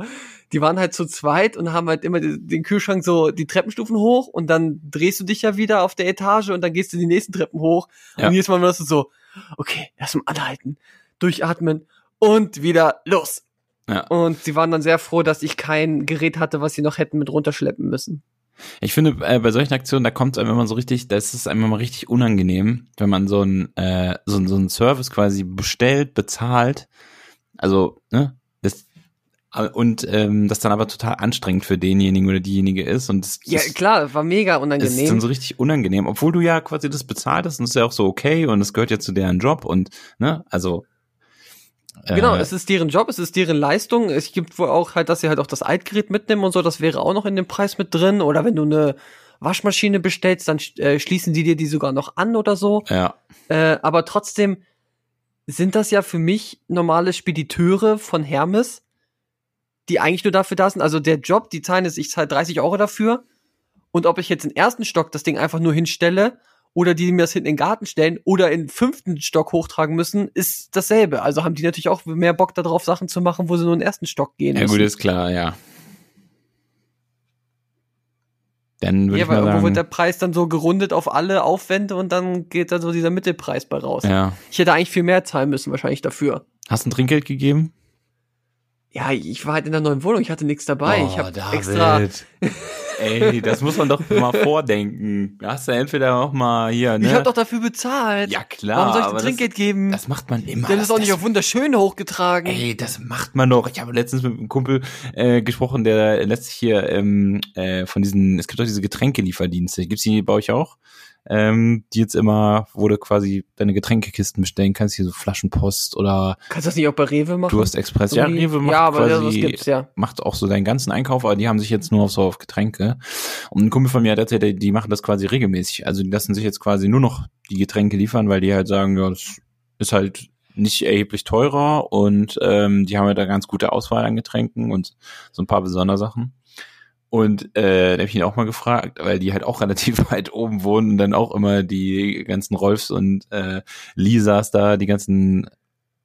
die waren halt zu zweit und haben halt immer den Kühlschrank so die Treppenstufen hoch und dann drehst du dich ja wieder auf der Etage und dann gehst du die nächsten Treppen hoch. Ja. Und jedes Mal warst du so, okay, erstmal anhalten, durchatmen und wieder los. Ja. Und sie waren dann sehr froh, dass ich kein Gerät hatte, was sie noch hätten mit runterschleppen müssen. Ich finde, äh, bei solchen Aktionen, da kommt es einem immer so richtig, das ist einem immer richtig unangenehm, wenn man so ein äh, so, so einen Service quasi bestellt, bezahlt. Also, ne? Das, äh, und ähm, das dann aber total anstrengend für denjenigen oder diejenige ist. Und das, Ja, das, klar, war mega es ist dann unangenehm. so richtig unangenehm, obwohl du ja quasi das bezahlt hast und das ist ja auch so okay und es gehört ja zu deren Job und ne, also äh, Genau, es ist deren Job, es ist deren Leistung. Es gibt wohl auch halt, dass sie halt auch das Altgerät mitnehmen und so, das wäre auch noch in dem Preis mit drin. Oder wenn du eine Waschmaschine bestellst, dann äh, schließen die dir die sogar noch an oder so. ja, Äh, aber trotzdem sind das ja für mich normale Spediteure von Hermes, die eigentlich nur dafür da sind. Also der Job, die zahlen jetzt, ich zahle 30 Euro dafür. Und ob ich jetzt im ersten Stock das Ding einfach nur hinstelle oder die mir das hinten in den Garten stellen oder in den fünften Stock hochtragen müssen, ist dasselbe. Also haben die natürlich auch mehr Bock darauf, Sachen zu machen, wo sie nur in den ersten Stock gehen ja müssen. gut, ist klar, ja. Dann würde ja, ich mal weil, wo wird der sagen, Preis dann so gerundet auf alle Aufwände und dann geht da so dieser Mittelpreis bei raus. ja. Ich hätte eigentlich viel mehr zahlen müssen, wahrscheinlich dafür. Hast du ein Trinkgeld gegeben? Ja, ich war halt in der neuen Wohnung, ich hatte nichts dabei. ich Oh, habe David. extra. Ey, das muss man doch mal vordenken. Da hast du entweder auch mal hier, ne? Ich habe doch dafür bezahlt. ja klar. Warum soll ich denn Trinkgeld das, geben? das macht man immer. Denn das, ist auch nicht auf wunderschön hochgetragen. Ey, das macht man doch. Ich habe letztens mit einem Kumpel äh, gesprochen, der letztlich hier ähm, äh, von diesen, es gibt doch diese Getränkelieferdienste. Gibt's die bei euch auch? Ähm, die jetzt immer, wo du quasi deine Getränkekisten bestellen kannst, hier so Flaschenpost oder Kannst du das nicht auch bei Rewe machen? Durst Express. Ja, Irgendwie? Rewe macht ja, aber quasi, das gibt's ja. macht auch so deinen ganzen Einkauf, aber die haben sich jetzt nur auf so auf Getränke. Und ein Kumpel von mir hat erzählt, die- die machen das quasi regelmäßig. Also die lassen sich jetzt quasi nur noch die Getränke liefern, weil die halt sagen, ja, das ist halt nicht erheblich teurer und ähm, die haben ja da ganz gute Auswahl an Getränken und so ein paar Sondersachen. Und äh, da habe ich ihn auch mal gefragt, weil die halt auch relativ weit oben wohnen und dann auch immer die ganzen Rolfs und äh, Lisas da, die ganzen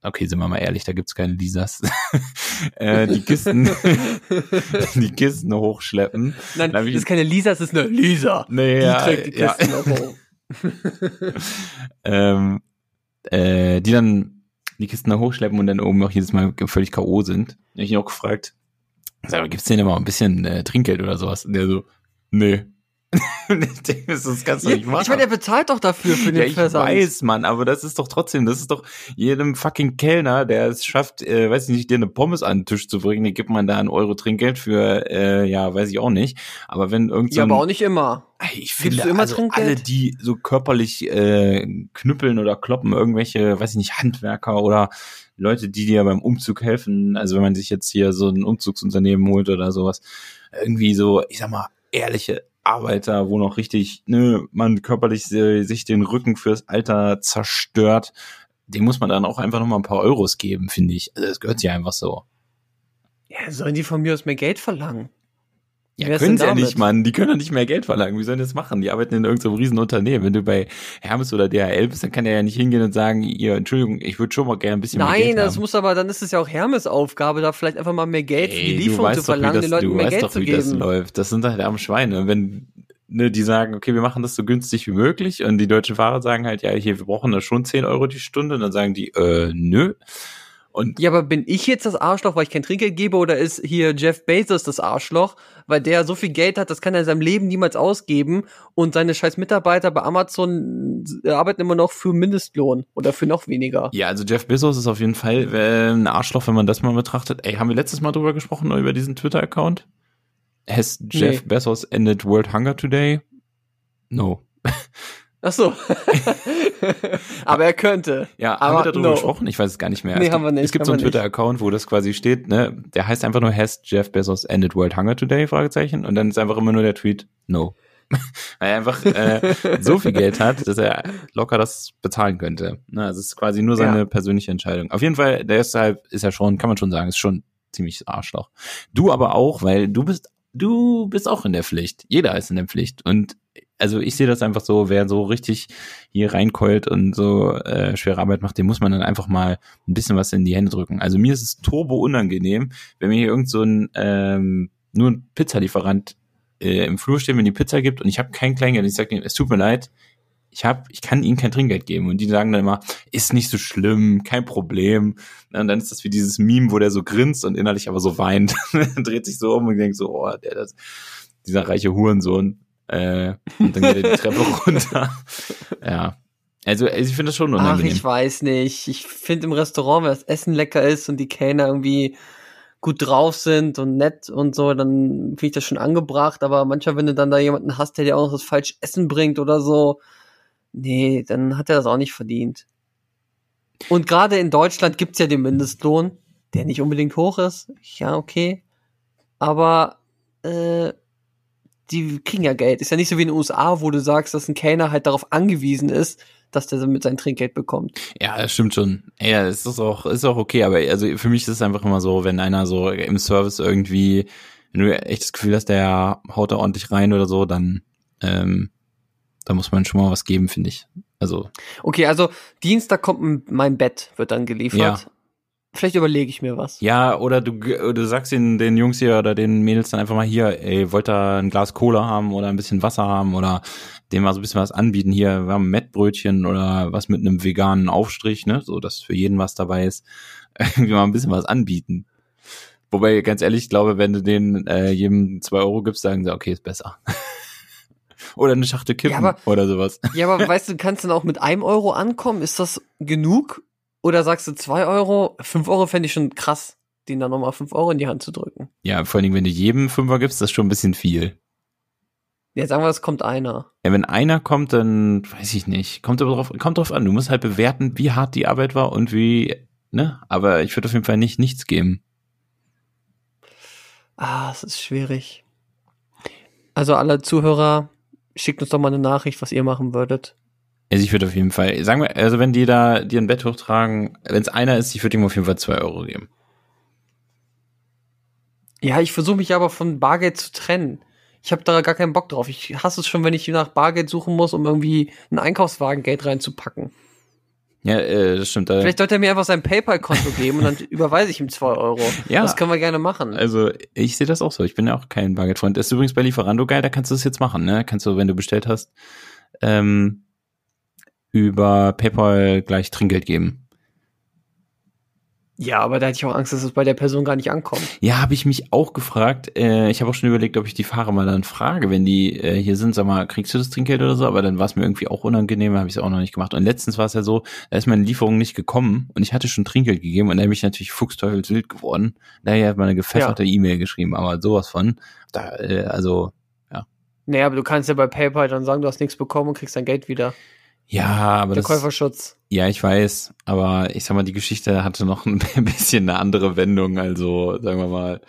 Okay, sind wir mal ehrlich, da gibt's keine Lisas. äh, die Kisten, die Kisten hochschleppen. Nein, das ist keine Lisa, das ist eine Lisa. Nee, Die ja, trägt die ja. Kisten hoch. ähm, äh, die dann die Kisten da hochschleppen und dann oben noch jedes Mal völlig K.O. sind. Da hab ich ihn auch gefragt, Sag mal, gibt's denn immer ein bisschen äh, Trinkgeld oder sowas? Und der so, nee. ich denke, das kannst du Ja, nicht machen. ich meine, er bezahlt doch dafür für den ja, ich Versand. weiß, Mann, aber das ist doch trotzdem, das ist doch jedem fucking Kellner, der es schafft, äh, weiß ich nicht, dir eine Pommes an den Tisch zu bringen, den gibt man da einen Euro Trinkgeld für, äh, ja, weiß ich auch nicht. Aber wenn irgend so Ja, aber auch nicht immer. Ich finde, immer also Trinkgeld? alle, die so körperlich äh, knüppeln oder kloppen, irgendwelche, weiß ich nicht, Handwerker oder Leute, die dir beim Umzug helfen, also wenn man sich jetzt hier so ein Umzugsunternehmen holt oder sowas, irgendwie so, ich sag mal, ehrliche Arbeiter, wo noch richtig, ne, man körperlich äh, sich den Rücken fürs Alter zerstört, dem muss man dann auch einfach nochmal ein paar Euros geben, finde ich. Also das gehört sich einfach so. Ja, sollen die von mir aus mehr Geld verlangen? Ja, Wer können sie ja nicht, Mann. Die können doch nicht mehr Geld verlangen. Wie sollen die das machen? Die arbeiten in irgendeinem riesen Unternehmen. Wenn du bei Hermes oder DHL bist, dann kann der ja nicht hingehen und sagen, ihr, Entschuldigung, ich würde schon mal gerne ein bisschen mehr Nein, Geld das haben. muss aber, dann ist es ja auch Hermes Aufgabe, da vielleicht einfach mal mehr Geld für die Ey, du Lieferung weißt zu doch, verlangen, das, den Leuten du mehr weißt Geld doch, zu wie das geben. läuft. Das sind halt arme Schweine. Und wenn ne, die sagen, okay, wir machen das so günstig wie möglich und die deutschen Fahrer sagen halt, ja, hier, wir brauchen da schon 10 Euro die Stunde und dann sagen die, äh, nö. Und Ja, aber bin ich jetzt das Arschloch, weil ich kein Trinkgeld gebe, oder ist hier Jeff Bezos das Arschloch, weil der so viel Geld hat, das kann er in seinem Leben niemals ausgeben und seine scheiß Mitarbeiter bei Amazon äh, arbeiten immer noch für Mindestlohn oder für noch weniger. ja, also Jeff Bezos ist auf jeden Fall äh, ein Arschloch, wenn man das mal betrachtet. Ey, haben wir letztes Mal drüber gesprochen, über diesen Twitter-Account? Has Jeff Nee. Bezos ended World Hunger today? No. Ach so. aber er könnte. Ja, Aber haben wir darüber no. gesprochen? Ich weiß es gar nicht mehr. Nee, es haben gibt, wir nicht, Es gibt so einen. Twitter-Account, wo das quasi steht, ne? Der heißt einfach nur Has Jeff Bezos ended World Hunger today? Fragezeichen. Und dann ist einfach immer nur der Tweet No. Weil er einfach äh, so viel Geld hat, dass er locker das bezahlen könnte. Ne? Also es ist quasi nur seine Ja. persönliche Entscheidung. Auf jeden Fall, deshalb ist er schon, kann man schon sagen, ist schon ziemlich Arschloch. Du aber auch, weil du bist, du bist auch in der Pflicht. Jeder ist in der Pflicht. Und also ich sehe das einfach so, wer so richtig hier reinkeult und so äh, schwere Arbeit macht, dem muss man dann einfach mal ein bisschen was in die Hände drücken. Also mir ist es turbo unangenehm, wenn mir hier irgend so ein ähm, nur ein Pizzalieferant äh, im Flur steht, mir die Pizza gibt und ich habe kein Kleingeld. Ich sage ihm, es tut mir leid, ich hab, ich kann ihnen kein Trinkgeld geben. Und die sagen dann immer, ist nicht so schlimm, kein Problem. Und dann ist das wie dieses Meme, wo der so grinst und innerlich aber so weint. dreht sich so um und denkt so, oh, der, das, dieser reiche Hurensohn. Äh, und dann geht er die Treppe runter. Ja. Also, also ich finde das schon Ach, unangenehm. ich weiß nicht. Ich finde im Restaurant, wenn das Essen lecker ist und die Kellner irgendwie gut drauf sind und nett und so, dann finde ich das schon angebracht. Aber manchmal, wenn du dann da jemanden hast, der dir auch noch das falsche Essen bringt oder so, nee, dann hat er das auch nicht verdient. Und gerade in Deutschland gibt's ja den Mindestlohn, der nicht unbedingt hoch ist. Ja, okay. Aber äh, die kriegen ja Geld. Ist ja nicht so wie in den USA, wo du sagst, dass ein Kellner halt darauf angewiesen ist, dass der damit sein Trinkgeld bekommt. Ja, das stimmt schon. Ja, es ist auch, ist auch okay, aber also für mich ist es einfach immer so, wenn einer so im Service irgendwie, wenn du echt das Gefühl hast, der haut da ordentlich rein oder so, dann, ähm, da muss man schon mal was geben, finde ich. Also, Okay, also Dienstag kommt mein Bett, wird dann geliefert. Ja. Vielleicht überlege ich mir was. ja, oder du, du sagst den, den Jungs hier oder den Mädels dann einfach mal hier, ey, wollt ihr ein Glas Cola haben oder ein bisschen Wasser haben oder dem mal so ein bisschen was anbieten. Hier, wir haben Mettbrötchen oder was mit einem veganen Aufstrich, ne, so, dass für jeden was dabei ist. Irgendwie mal ein bisschen was anbieten. Wobei, ganz ehrlich, ich glaube, wenn du denen äh, jedem zwei Euro gibst, sagen sie, okay, ist besser. oder eine Schachtel Kippen Ja, aber- oder sowas. Ja, aber weißt du, kannst dann auch mit einem Euro ankommen? Ist das genug? Oder sagst du zwei Euro? Fünf Euro fände ich schon krass, denen dann nochmal fünf Euro in die Hand zu drücken. Ja, vor allen Dingen, wenn du jedem Fünfer gibst, das ist schon ein bisschen viel. Ja, sagen wir, es kommt einer. Ja, wenn einer kommt, dann weiß ich nicht. Kommt aber drauf, kommt drauf an. Du musst halt bewerten, wie hart die Arbeit war und wie, ne? Aber ich würde auf jeden Fall nicht nichts geben. Ah, es ist schwierig. Also alle Zuhörer, schickt uns doch mal eine Nachricht, was ihr machen würdet. Also ich würde auf jeden Fall, sagen wir, also wenn die da dir ein Bett hochtragen, wenn es einer ist, ich würde ihm auf jeden Fall zwei Euro geben. Ja, ich versuche mich aber von Bargeld zu trennen. Ich habe da gar keinen Bock drauf. Ich hasse es schon, wenn ich nach Bargeld suchen muss, um irgendwie ein Einkaufswagen Geld reinzupacken. Ja, äh, das stimmt. Da, Vielleicht sollte er mir einfach sein PayPal-Konto geben und dann überweise ich ihm zwei Euro. Ja. Das können wir gerne machen. also ich sehe das auch so. Ich bin ja auch kein Bargeldfreund. Das ist übrigens bei Lieferando geil, da kannst du das jetzt machen, ne? Kannst du, wenn du bestellt hast, ähm, über PayPal gleich Trinkgeld geben. Ja, aber da hätte ich auch Angst, dass es bei der Person gar nicht ankommt. Ja, habe ich mich auch gefragt. Äh, ich habe auch schon überlegt, ob ich die Fahrer mal dann frage, wenn die äh, hier sind, sag mal, kriegst du das Trinkgeld oder so? Aber dann war es mir irgendwie auch unangenehm, habe ich es auch noch nicht gemacht. Und letztens war es ja so, da ist meine Lieferung nicht gekommen und ich hatte schon Trinkgeld gegeben und dann bin ich natürlich fuchsteufelswild geworden. Daher hat man eine gepfefferte ja. E-Mail geschrieben, aber sowas von. Da, äh, also, ja. Naja, aber du kannst ja bei PayPal dann sagen, du hast nichts bekommen und kriegst dein Geld wieder. Ja, aber der das, Käuferschutz. Ja, ich weiß, aber ich sag mal, die Geschichte hatte noch ein bisschen eine andere Wendung. Also sagen wir mal,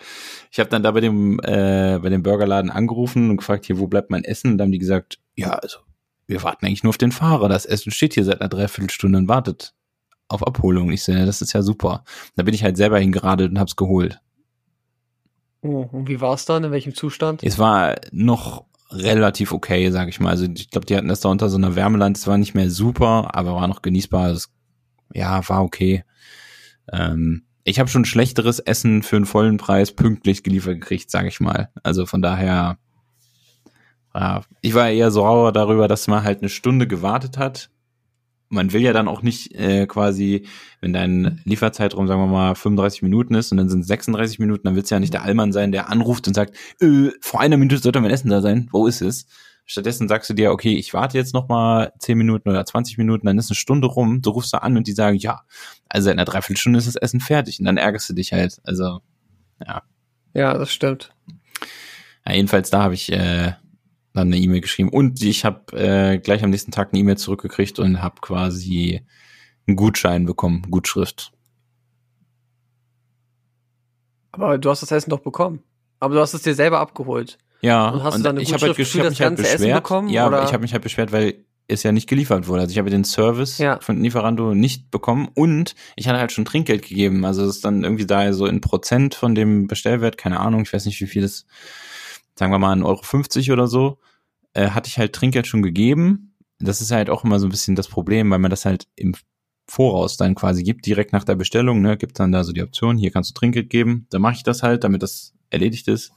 ich habe dann da bei dem äh, bei dem Burgerladen angerufen und gefragt, hier, wo bleibt mein Essen? Und dann haben die gesagt, ja, also wir warten eigentlich nur auf den Fahrer. Das Essen steht hier seit einer Dreiviertelstunde und wartet auf Abholung. Ich sehe, das ist ja super. Da bin ich halt selber hingeradelt und hab's geholt. Oh, und wie war's dann? In welchem Zustand? Es war noch relativ okay, sag ich mal. Also ich glaube, die hatten das da unter so einer Wärmeland. Es war nicht mehr super, aber war noch genießbar. Das, ja, war okay. Ähm, ich habe schon schlechteres Essen für einen vollen Preis pünktlich geliefert gekriegt, sag ich mal. Also von daher, ja, ich war eher sauer darüber, dass man halt eine Stunde gewartet hat man will ja dann auch nicht äh, quasi, wenn dein Lieferzeitraum, sagen wir mal, 35 Minuten ist und dann sind es 36 Minuten, dann willst du ja nicht der Allmann sein, der anruft und sagt, äh, vor einer Minute sollte mein Essen da sein, wo ist es? Stattdessen sagst du dir, okay, ich warte jetzt noch mal 10 Minuten oder 20 Minuten, dann ist eine Stunde rum, du rufst da an und die sagen, ja, also in einer Dreiviertelstunde ist das Essen fertig und dann ärgerst du dich halt, also, ja. Ja, das stimmt. Ja, jedenfalls da habe ich äh, dann eine E-Mail geschrieben. Und ich habe äh, gleich am nächsten Tag eine E-Mail zurückgekriegt und habe quasi einen Gutschein bekommen, Gutschrift. Aber du hast das Essen doch bekommen. Aber du hast es dir selber abgeholt. Ja, und hast und du dann eine ich habe halt, Gutschrift hab mich halt beschwert. bekommen, ja, oder? ich habe mich halt beschwert, weil es ja nicht geliefert wurde. Also ich habe den Service Ja. von Lieferando nicht bekommen und ich hatte halt schon Trinkgeld gegeben. Also es ist dann irgendwie da so in Prozent von dem Bestellwert, keine Ahnung, ich weiß nicht, wie viel das, sagen wir mal, 1,50 Euro 50 oder so, äh, hatte ich halt Trinkgeld schon gegeben. Das ist halt auch immer so ein bisschen das Problem, weil man das halt im Voraus dann quasi gibt, direkt nach der Bestellung, ne, gibt dann da so die Option, hier kannst du Trinkgeld geben. Dann mache ich das halt, damit das erledigt ist.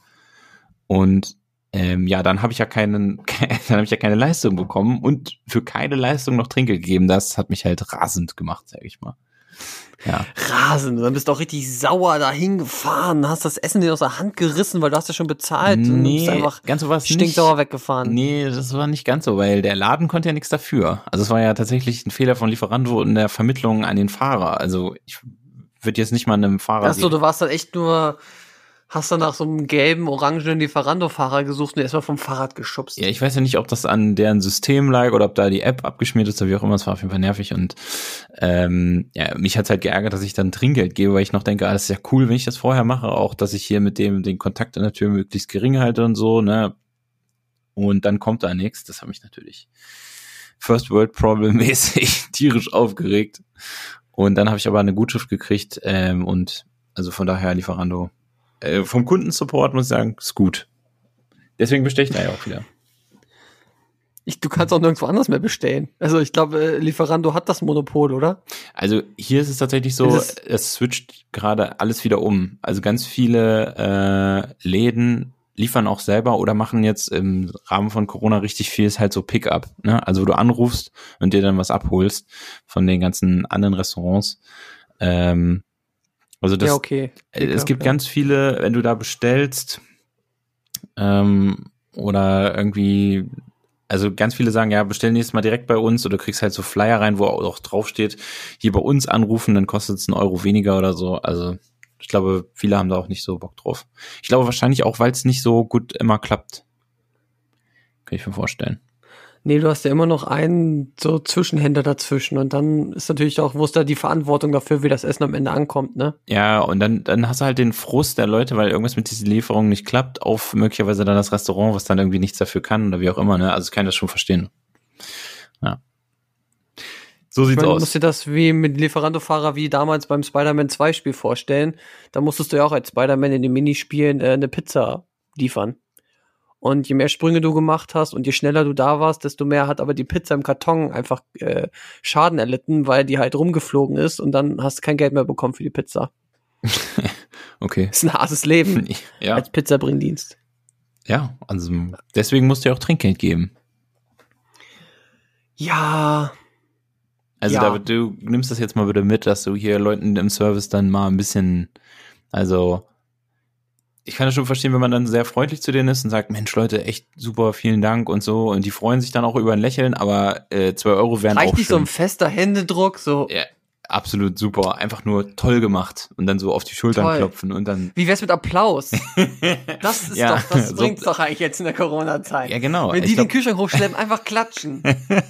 Und ähm, ja, dann habe ich ja keinen, dann habe ich ja keine Leistung bekommen und für keine Leistung noch Trinkgeld gegeben. Das hat mich halt rasend gemacht, sag ich mal. Ja. Rasend. Dann bist du auch richtig sauer dahin gefahren, hast das Essen dir aus der Hand gerissen, weil du hast ja schon bezahlt und Nee, bist einfach ganz so was stinksauer weggefahren. Nee, das war nicht ganz so, weil der Laden konnte ja nichts dafür. Also es war ja tatsächlich ein Fehler von Lieferando in der Vermittlung an den Fahrer. Also ich würde jetzt nicht mal einem Fahrer. Achso, du warst dann echt nur, hast dann nach so einem gelben, orangenen Lieferando-Fahrer gesucht und erstmal vom Fahrrad geschubst. ja, ich weiß ja nicht, ob das an deren System lag oder ob da die App abgeschmiert ist oder wie auch immer. Es war auf jeden Fall nervig und ähm, ja, mich hat's halt geärgert, dass ich dann Trinkgeld gebe, weil ich noch denke, ah, das ist ja cool, wenn ich das vorher mache, auch, dass ich hier mit dem den Kontakt an der Tür möglichst gering halte und so, ne? Und dann kommt da nichts. Das hat mich natürlich First World Problem mäßig tierisch aufgeregt. Und dann habe ich aber eine Gutschrift gekriegt ähm, und also von daher Lieferando. Äh, vom Kundensupport muss ich sagen, ist gut. Deswegen bestelle ich da ja auch wieder. Ich, du kannst auch nirgendwo anders mehr bestellen. Also ich glaube, äh, Lieferando hat das Monopol, oder? Also hier ist es tatsächlich so, es- es switcht gerade alles wieder um. Also ganz viele äh, Läden liefern auch selber oder machen jetzt im Rahmen von Corona richtig viel, ist halt so Pickup. Ne? Also wo du anrufst und dir dann was abholst von den ganzen anderen Restaurants. Ähm, also das, ja, okay. äh, es gibt ja. ganz viele, wenn du da bestellst ähm, oder irgendwie, also ganz viele sagen, ja, bestell nächstes Mal direkt bei uns oder du kriegst halt so Flyer rein, wo auch draufsteht, hier bei uns anrufen, dann kostet es einen Euro weniger oder so. Also ich glaube, viele haben da auch nicht so Bock drauf. Ich glaube wahrscheinlich auch, weil es nicht so gut immer klappt. Kann ich mir vorstellen. Nee, du hast ja immer noch einen so Zwischenhändler dazwischen und dann ist natürlich auch, wo ist da die Verantwortung dafür, wie das Essen am Ende ankommt, ne? Ja, und dann, dann hast du halt den Frust der Leute, weil irgendwas mit diesen Lieferungen nicht klappt, auf möglicherweise dann das Restaurant, was dann irgendwie nichts dafür kann oder wie auch immer, ne? Also ich kann das schon verstehen. Ja. So Ich sieht's meine, du aus. musst dir das wie mit Lieferando-Fahrer wie damals beim Spider-Man 2 Spiel vorstellen. Da musstest du ja auch als Spider-Man in den Minispielen äh, eine Pizza liefern. Und je mehr Sprünge du gemacht hast und je schneller du da warst, desto mehr hat aber die Pizza im Karton einfach äh, Schaden erlitten, weil die halt rumgeflogen ist und dann hast du kein Geld mehr bekommen für die Pizza. Okay. ist ein hartes Leben Ja, als Pizzabringdienst. ja, also deswegen musst du ja auch Trinkgeld geben. Ja, Also Ja. David, du nimmst das jetzt mal bitte mit, dass du hier Leuten im Service dann mal ein bisschen, also ich kann das schon verstehen, wenn man dann sehr freundlich zu denen ist und sagt, Mensch Leute, echt super, vielen Dank und so. Und die freuen sich dann auch über ein Lächeln, aber äh, zwei Euro wären Reicht auch nicht so schön. ein fester Händedruck, so. Ja, absolut super. Einfach nur toll gemacht. Und dann so auf die Schultern Toll. klopfen und dann. Wie wär's mit Applaus? Das ist Ja, doch, das so- bringt's doch eigentlich jetzt in der Corona-Zeit. Ja, genau. Wenn die glaub- den Kühlschrank hochschleppen, einfach klatschen.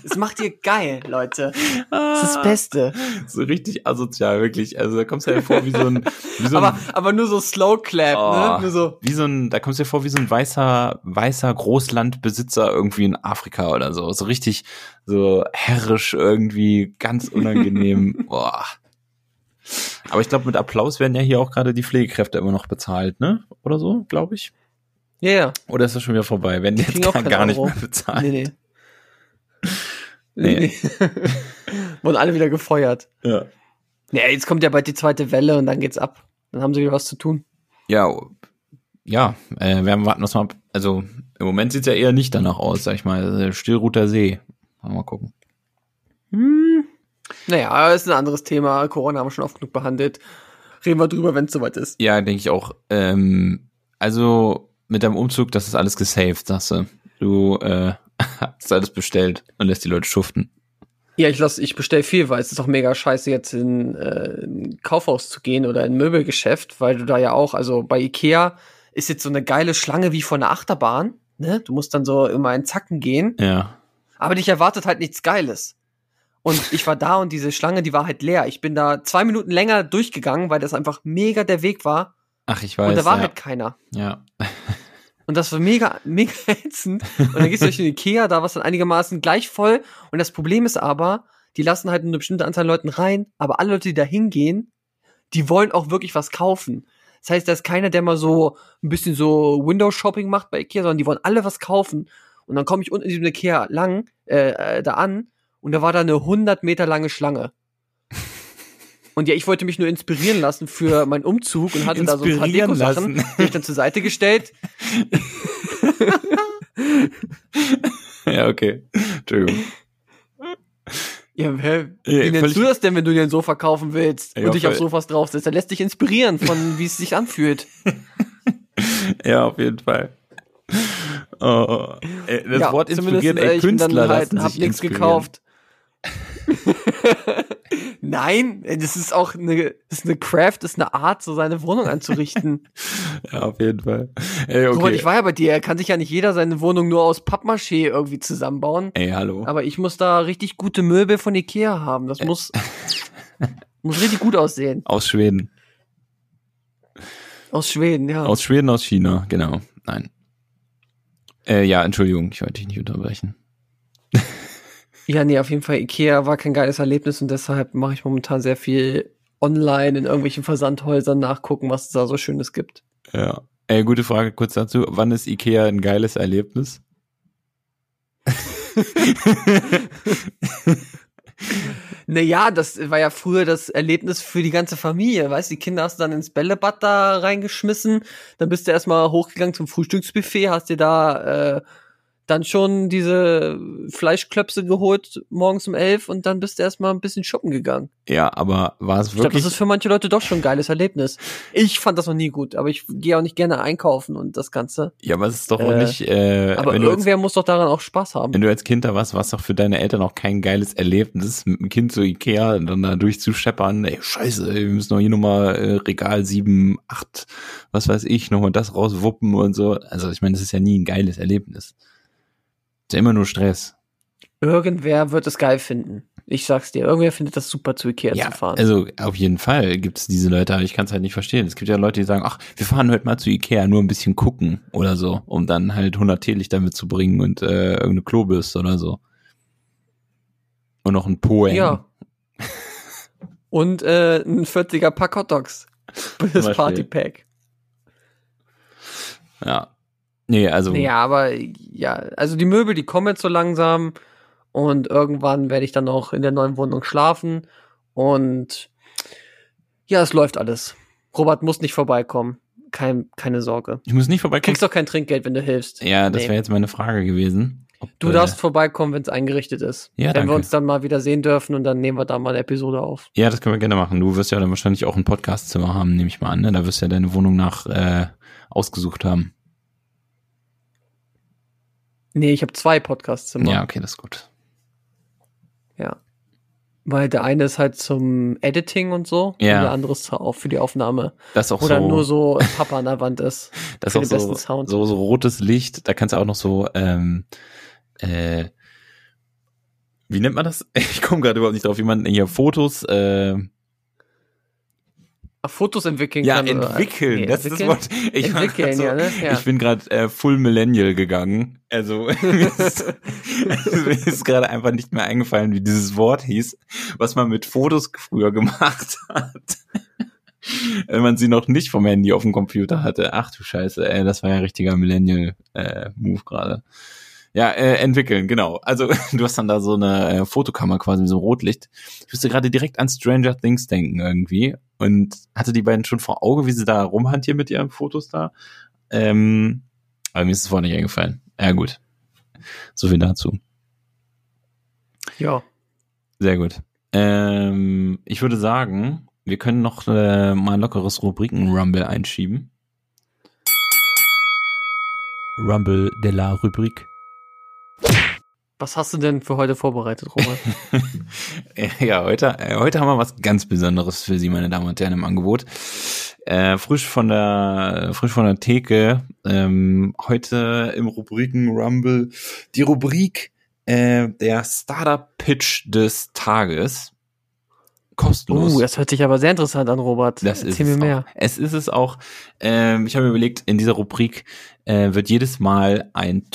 Das macht ihr geil, Leute. Das ist das Beste. So richtig asozial, wirklich. Also da kommst du ja vor wie so ein, wie so Aber, ein, aber nur so Slow Clap, Oh. ne? Nur so. wie so ein, da kommst du dir vor wie so ein weißer, weißer Großlandbesitzer irgendwie in Afrika oder so. So richtig, so herrisch irgendwie, ganz unangenehm. Boah. Aber ich glaube, mit Applaus werden ja hier auch gerade die Pflegekräfte immer noch bezahlt, ne? Oder so, glaube ich. Ja, ja. Oder ist das schon wieder vorbei? Werden die jetzt gar, gar nicht Euro. mehr bezahlt? Nee, nee. Nee. nee. Wurden alle wieder gefeuert. Ja. Ja, jetzt kommt ja bald die zweite Welle und dann geht's ab. Dann haben sie wieder was zu tun. Ja, ja, äh, wir warten das mal ab. Also im Moment sieht's ja eher nicht danach aus, sag ich mal. Also, Stillroter See. Mal gucken. Hm. Naja, ist ein anderes Thema. Corona haben wir schon oft genug behandelt. Reden wir drüber, wenn es soweit ist. Ja, denke ich auch. Ähm, also mit deinem Umzug, das ist alles gesaved, sagst du. Du äh, hast alles bestellt und lässt die Leute schuften. Ja, ich lass, ich bestell viel, weil es ist doch mega scheiße, jetzt in äh, ein Kaufhaus zu gehen oder in ein Möbelgeschäft, weil du da ja auch, also bei Ikea ist jetzt so eine geile Schlange wie von der Achterbahn. Ne? Du musst dann so immer in Zacken gehen, Ja. Aber dich erwartet halt nichts Geiles. Und ich war da und diese Schlange, die war halt leer. Ich bin da zwei Minuten länger durchgegangen, weil das einfach mega der Weg war. Ach, ich weiß. und da war ja. halt keiner. ja. Und das war mega, mega ätzend. Und dann gehst du durch den Ikea, da war es dann einigermaßen gleich voll. Und das Problem ist aber, die lassen halt nur eine bestimmte Anzahl Leuten rein, aber alle Leute, die da hingehen, die wollen auch wirklich was kaufen. Das heißt, da ist keiner, der mal so ein bisschen so Window-Shopping macht bei Ikea, sondern die wollen alle was kaufen. Und dann komme ich unten in diesem Ikea lang, äh, äh, da an, und da war da eine 100 Meter lange Schlange. Und ja, ich wollte mich nur inspirieren lassen für meinen Umzug und hatte da so ein paar Deko-Sachen, die ich dann zur Seite gestellt. ja, okay. Entschuldigung. Ja? Wie Ja, nennst völlig- du das denn, wenn du dir ein Sofa kaufen willst Ja, und dich auf Sofas draufsetzt? Er lässt dich inspirieren von, wie es sich anfühlt. Ja, auf jeden Fall. Oh, ey, das ja, Wort zumindest, inspirieren, äh, ey, ich Künstler dann halt, hab nichts gekauft. Nein, äh, das ist auch eine, ist eine Craft, das ist eine Art, so seine Wohnung anzurichten. Ja, auf jeden Fall. Ey, okay. ich war ja bei dir, kann sich ja nicht jeder seine Wohnung nur aus Pappmaché irgendwie zusammenbauen. Ey, hallo. Aber ich muss da richtig gute Möbel von Ikea haben. Das muss, muss richtig gut aussehen. Aus Schweden. Aus Schweden, ja. Aus Schweden, aus China, genau. Nein. Äh, ja, Entschuldigung, ich wollte dich nicht unterbrechen. Ja, nee, auf jeden Fall. Ikea war kein geiles Erlebnis und deshalb mache ich momentan sehr viel online in irgendwelchen Versandhäusern nachgucken, was es da so Schönes gibt. Ja. Ey, gute Frage kurz dazu. Wann ist Ikea ein geiles Erlebnis? Naja, das war ja früher das Erlebnis für die ganze Familie. Weißt die Kinder hast du dann ins Bällebad da reingeschmissen. Dann bist du erstmal hochgegangen zum Frühstücksbuffet, hast dir da äh, dann schon diese Fleischklöpse geholt morgens um elf und dann bist du erstmal ein bisschen shoppen gegangen. Ja, aber war es Ich glaube, wirklich? das ist für manche Leute doch schon ein geiles Erlebnis. Ich fand das noch nie gut, aber ich gehe auch nicht gerne einkaufen und das Ganze. ja, aber es ist doch auch Äh, nicht. Äh, Aber du als, irgendwer muss doch daran auch Spaß haben. wenn du als Kind da warst, war es doch für deine Eltern auch kein geiles Erlebnis, mit dem Kind zu Ikea und dann da durchzuscheppern. Ey, scheiße, wir müssen doch hier nochmal äh, Regal 7, 8, was weiß ich, nochmal das rauswuppen und so. Also ich meine, das ist ja nie ein geiles Erlebnis. Ist ja immer nur Stress. Irgendwer wird es geil finden. Ich sag's dir, irgendwer findet das super zu Ikea Ja, zu fahren. also auf jeden Fall gibt es diese Leute, aber ich kann es halt nicht verstehen. Es gibt ja Leute, die sagen, ach, wir fahren heute mal zu Ikea, nur ein bisschen gucken oder so, um dann halt 100 Teelichter mitzubringen und äh, irgendeine Klobürste oder so. Und noch ein Poeng. ja. Und äh, ein 40er Pack Hot Dogs. Das Beispiel. Partypack. Ja. Nee, also Ja, aber ja, also die Möbel, die kommen jetzt so langsam und irgendwann werde ich dann auch in der neuen Wohnung schlafen und ja, es läuft alles. Robert muss nicht vorbeikommen. Kein, keine Sorge. ich muss nicht vorbeikommen. Kriegst doch kein Trinkgeld, wenn du hilfst. Ja, das Nee. wäre jetzt meine Frage gewesen. ob, Du äh, darfst vorbeikommen, wenn es eingerichtet ist. Ja, wenn danke. wir uns dann mal wieder sehen dürfen und dann nehmen wir da mal eine Episode auf. Ja, das können wir gerne machen. Du wirst ja dann wahrscheinlich auch ein Podcastzimmer haben, nehme ich mal an. Ne? Da wirst du ja deine Wohnung nach äh, ausgesucht haben. Nee, ich habe zwei Podcastzimmer. Ja, okay, das ist gut. Ja. Weil der eine ist halt zum Editing und so. Ja. Und der andere ist auch für die Aufnahme. Das ist auch Wo so, nur so Papa an der Wand ist. das ist auch so, so, so rotes Licht. Da kannst du auch noch so, ähm, äh, wie nennt man das? Ich komme gerade überhaupt nicht drauf, wie man hier Fotos, äh, Fotos entwickeln ja, kann. entwickeln. Nee, das entwickeln? ist das Wort. Ich Entwickeln, so, ja, ne? Ja. Ich bin gerade äh, full Millennial gegangen. Also mir ist, mir ist gerade einfach nicht mehr eingefallen, wie dieses Wort hieß, was man mit Fotos früher gemacht hat. Wenn man sie noch nicht vom Handy auf dem Computer hatte. Ach du Scheiße, ey, das war ja richtiger Millennial-Move gerade. Ja, äh, entwickeln, genau. Also du hast dann da so eine äh, Fotokammer quasi mit so einem Rotlicht. Ich musste gerade direkt an Stranger Things denken irgendwie und hatte die beiden schon vor Auge, wie sie da rumhantieren mit ihren Fotos da. Ähm, aber mir ist es vorher nicht eingefallen. Ja gut. So viel dazu. Ja. Sehr gut. Ähm, ich würde sagen, wir können noch äh, mal ein lockeres Rubriken-Rumble einschieben. Rumble de la Rubrik. Was hast du denn für heute vorbereitet, Robert? Ja, heute, äh, heute haben wir was ganz Besonderes für Sie, meine Damen und Herren, im Angebot. Äh, frisch von der, frisch von der Theke. Ähm, heute im Rubriken Rumble die Rubrik äh, der Startup Pitch des Tages. Kostenlos. Oh, das hört sich aber sehr interessant an, Robert. Das Erzähl ist mir es mehr. Auch. Es ist es auch. Ähm, ich habe mir überlegt, in dieser Rubrik äh, wird jedes Mal ein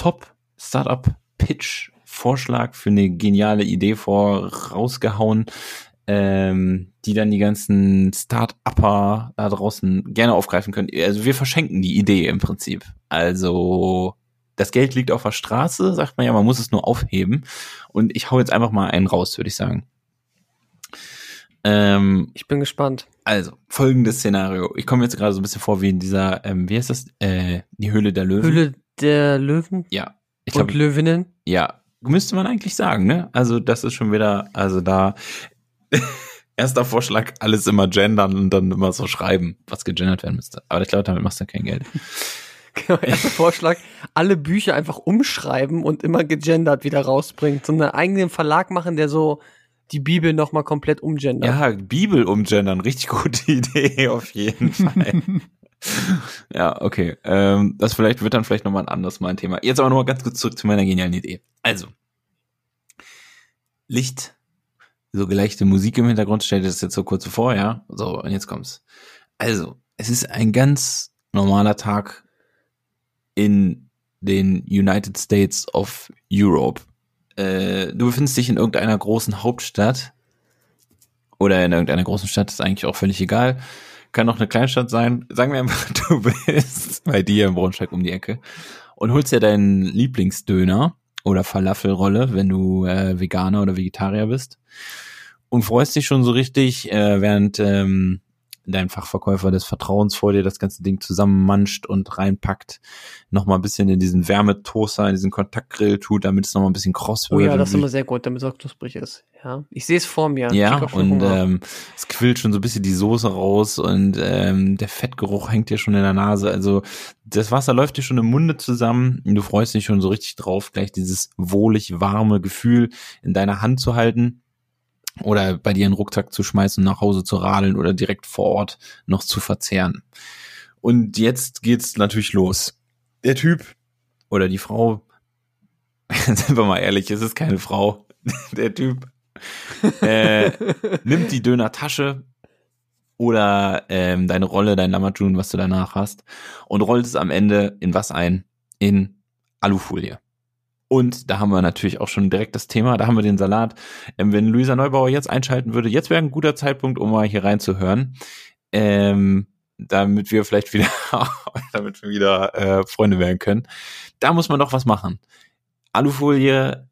Top-Startup-Pitch-Vorschlag für eine geniale Idee vorausgehauen, ähm, die dann die ganzen Start-Upper da draußen gerne aufgreifen können. Also wir verschenken die Idee im Prinzip. Also das Geld liegt auf der Straße, sagt man ja, man muss es nur aufheben. Und ich hau jetzt einfach mal einen raus, würde ich sagen. Ähm, Ich bin gespannt. also, folgendes Szenario. Ich komme jetzt gerade so ein bisschen vor wie in dieser, ähm, wie heißt das? Äh, die Höhle der Löwen. Höhle der Löwen Ja. Ich und glaube, Löwinnen. ja, müsste man eigentlich sagen, ne? Also, das ist schon wieder, also da, erster Vorschlag, alles immer gendern und dann immer so schreiben, was gegendert werden müsste. Aber ich glaube, damit machst du kein Geld. Genau, erster Vorschlag, alle Bücher einfach umschreiben und immer gegendert wieder rausbringen. So einen eigenen Verlag machen, der so die Bibel nochmal komplett umgendert. Ja, Bibel umgendern, richtig gute Idee, auf jeden Fall. ja, okay. Ähm, das vielleicht wird dann vielleicht nochmal ein anderes Mal ein Thema. Jetzt aber nochmal ganz kurz zurück zu meiner genialen Idee. Also, Licht, so geleichte Musik im Hintergrund, stell dir das jetzt so kurz vor, ja? So, und jetzt kommt's. Also, es ist ein ganz normaler Tag in den United States of Europe. Äh, du befindest dich in irgendeiner großen Hauptstadt oder in irgendeiner großen Stadt, ist eigentlich auch völlig egal. Kann auch eine Kleinstadt sein. Sagen wir einfach, du bist bei dir im Braunschweig um die Ecke und holst dir deinen Lieblingsdöner oder Falafelrolle, wenn du äh, Veganer oder Vegetarier bist und freust dich schon so richtig, äh, während ähm, dein Fachverkäufer des Vertrauens vor dir das ganze Ding zusammenmanscht und reinpackt, nochmal ein bisschen in diesen Wärmetoaster, in diesen Kontaktgrill tut, damit es nochmal ein bisschen kross Oh wird. ja, und das ist immer sehr gut, damit es auch knusprig ist. Ja, ich sehe es vor mir. ja, und ähm, es quillt schon so ein bisschen die Soße raus und ähm, der Fettgeruch hängt dir schon in der Nase. Also das Wasser läuft dir schon im Munde zusammen und du freust dich schon so richtig drauf, gleich dieses wohlig warme Gefühl in deiner Hand zu halten oder bei dir einen Rucksack zu schmeißen, nach Hause zu radeln oder direkt vor Ort noch zu verzehren. Und jetzt geht's natürlich los. Der Typ oder die Frau, sind wir mal ehrlich, es ist keine Frau. Der Typ äh, nimmt die Döner-Tasche oder ähm, deine Rolle, dein Lamajun, was du danach hast, und rollt es am Ende in was ein? In Alufolie. Und da haben wir natürlich auch schon direkt das Thema, da haben wir den Salat. Ähm, wenn Luisa Neubauer jetzt einschalten würde, jetzt wäre ein guter Zeitpunkt, um mal hier reinzuhören. Ähm, damit wir vielleicht wieder, damit wir wieder äh, Freunde werden können. Da muss man doch was machen. Alufolie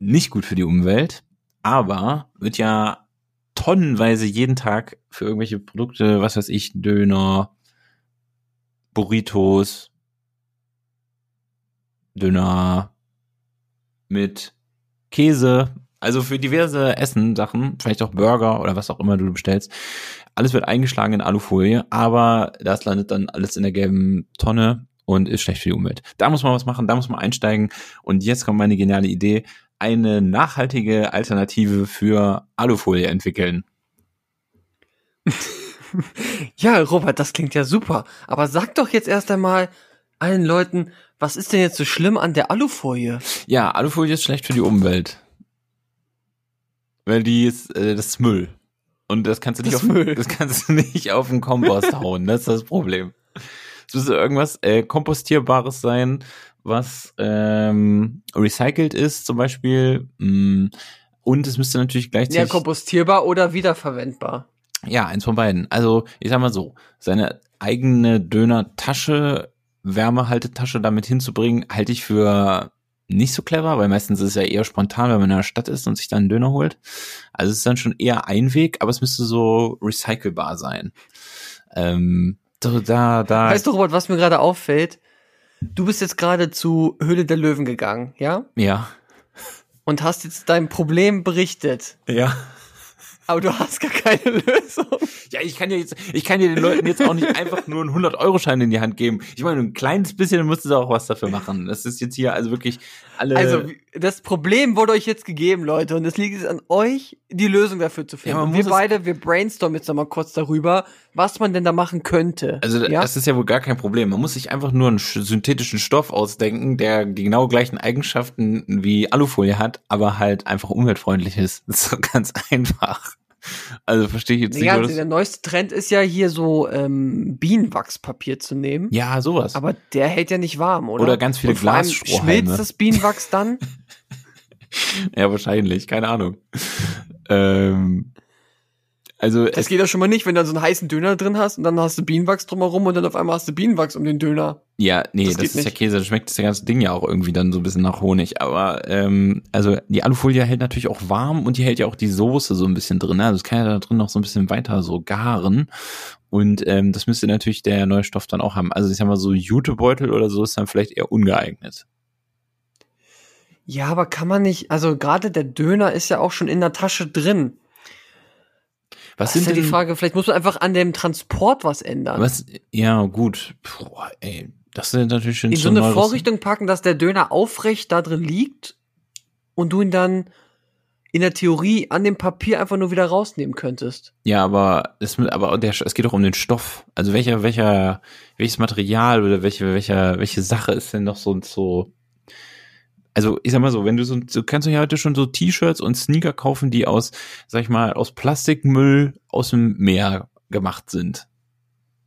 nicht gut für die Umwelt, aber wird ja tonnenweise jeden Tag für irgendwelche Produkte, was weiß ich, Döner, Burritos, Döner, mit Käse, also für diverse Essen-Sachen, vielleicht auch Burger oder was auch immer du bestellst. Alles wird eingeschlagen in Alufolie, aber das landet dann alles in der gelben Tonne und ist schlecht für die Umwelt. Da muss man was machen, da muss man einsteigen. Und jetzt kommt meine geniale Idee, eine nachhaltige Alternative für Alufolie entwickeln. Ja, Robert, das klingt ja super. Aber sag doch jetzt erst einmal allen Leuten, was ist denn jetzt so schlimm an der Alufolie? Ja, Alufolie ist schlecht für die Umwelt. Weil die ist, äh, das ist Müll. Und das kannst du nicht Das auf, Müll. das kannst du nicht auf den Kompost hauen. Das ist das Problem. Es müsste irgendwas äh, kompostierbares sein, was ähm, recycelt ist, zum Beispiel. Mm, Und es müsste natürlich Ja, gleichzeitig kompostierbar oder wiederverwendbar. Ja, eins von beiden. Also, ich sag mal so, seine eigene Döner-Tasche, Wärmehaltetasche damit hinzubringen, halte ich für nicht so clever, weil meistens ist es ja eher spontan, wenn man in der Stadt ist und sich dann einen Döner holt. Also es ist dann schon eher ein Weg, aber es müsste so recycelbar sein. Ähm, so, da, da. Weißt du, Robert, was mir gerade auffällt? Du bist jetzt gerade zu Höhle der Löwen gegangen, ja? ja. Und hast jetzt dein Problem berichtet. Ja. Aber du hast gar keine Lösung. Ja, ich kann ja jetzt, ich kann dir den Leuten jetzt auch nicht einfach nur einen 100-Euro-Schein in die Hand geben. Ich meine, ein kleines bisschen müsstest du auch was dafür machen. Das ist jetzt hier also wirklich alle. Also, wie- das Problem wurde euch jetzt gegeben, Leute. Und es liegt jetzt an euch, die Lösung dafür zu finden. Ja, wir beide, wir brainstormen jetzt nochmal kurz darüber, was man denn da machen könnte. Also ja? das ist ja wohl gar kein Problem. Man muss sich einfach nur einen sch- synthetischen Stoff ausdenken, der die genau gleichen Eigenschaften wie Alufolie hat, aber halt einfach umweltfreundlich ist. Das ist so ganz einfach. Also verstehe ich jetzt nicht. ja, also der neueste Trend ist ja hier so ähm, Bienenwachspapier zu nehmen. ja, sowas. Aber der hält ja nicht warm, oder? Oder ganz viele Glasstrohhalme. Schmilzt das Bienenwachs dann? ja, wahrscheinlich. Keine Ahnung. ähm, also Das es, geht ja schon mal nicht, wenn du dann so einen heißen Döner drin hast und dann hast du Bienenwachs drumherum und dann auf einmal hast du Bienenwachs um den Döner. ja, nee, das das, ist ja nicht. Käse. Das schmeckt das ganze Ding ja auch irgendwie dann so ein bisschen nach Honig. Aber ähm, also die Alufolie hält natürlich auch warm und die hält ja auch die Soße so ein bisschen drin. Also es kann ja da drin noch so ein bisschen weiter so garen. Und ähm, das müsste natürlich der neue Stoff dann auch haben. Also ich sag mal so Jutebeutel oder so ist dann vielleicht eher ungeeignet. Ja, aber kann man nicht, also gerade der Döner ist ja auch schon in der Tasche drin. Was Das sind ist ja denn die Frage, vielleicht muss man einfach an dem Transport was ändern. Was? Ja, gut. Boah, ey, das sind natürlich schon in so eine neue Vorrichtung packen, dass der Döner aufrecht da drin liegt und du ihn dann in der Theorie an dem Papier einfach nur wieder rausnehmen könntest. Ja, aber es, aber der, es geht doch um den Stoff. Also welcher, welcher, welches Material oder welche, welcher, welche Sache ist denn noch so so. Also ich sag mal so, wenn du so, du kannst du ja heute schon so T-Shirts und Sneaker kaufen, die aus, sag ich mal, aus Plastikmüll aus dem Meer gemacht sind.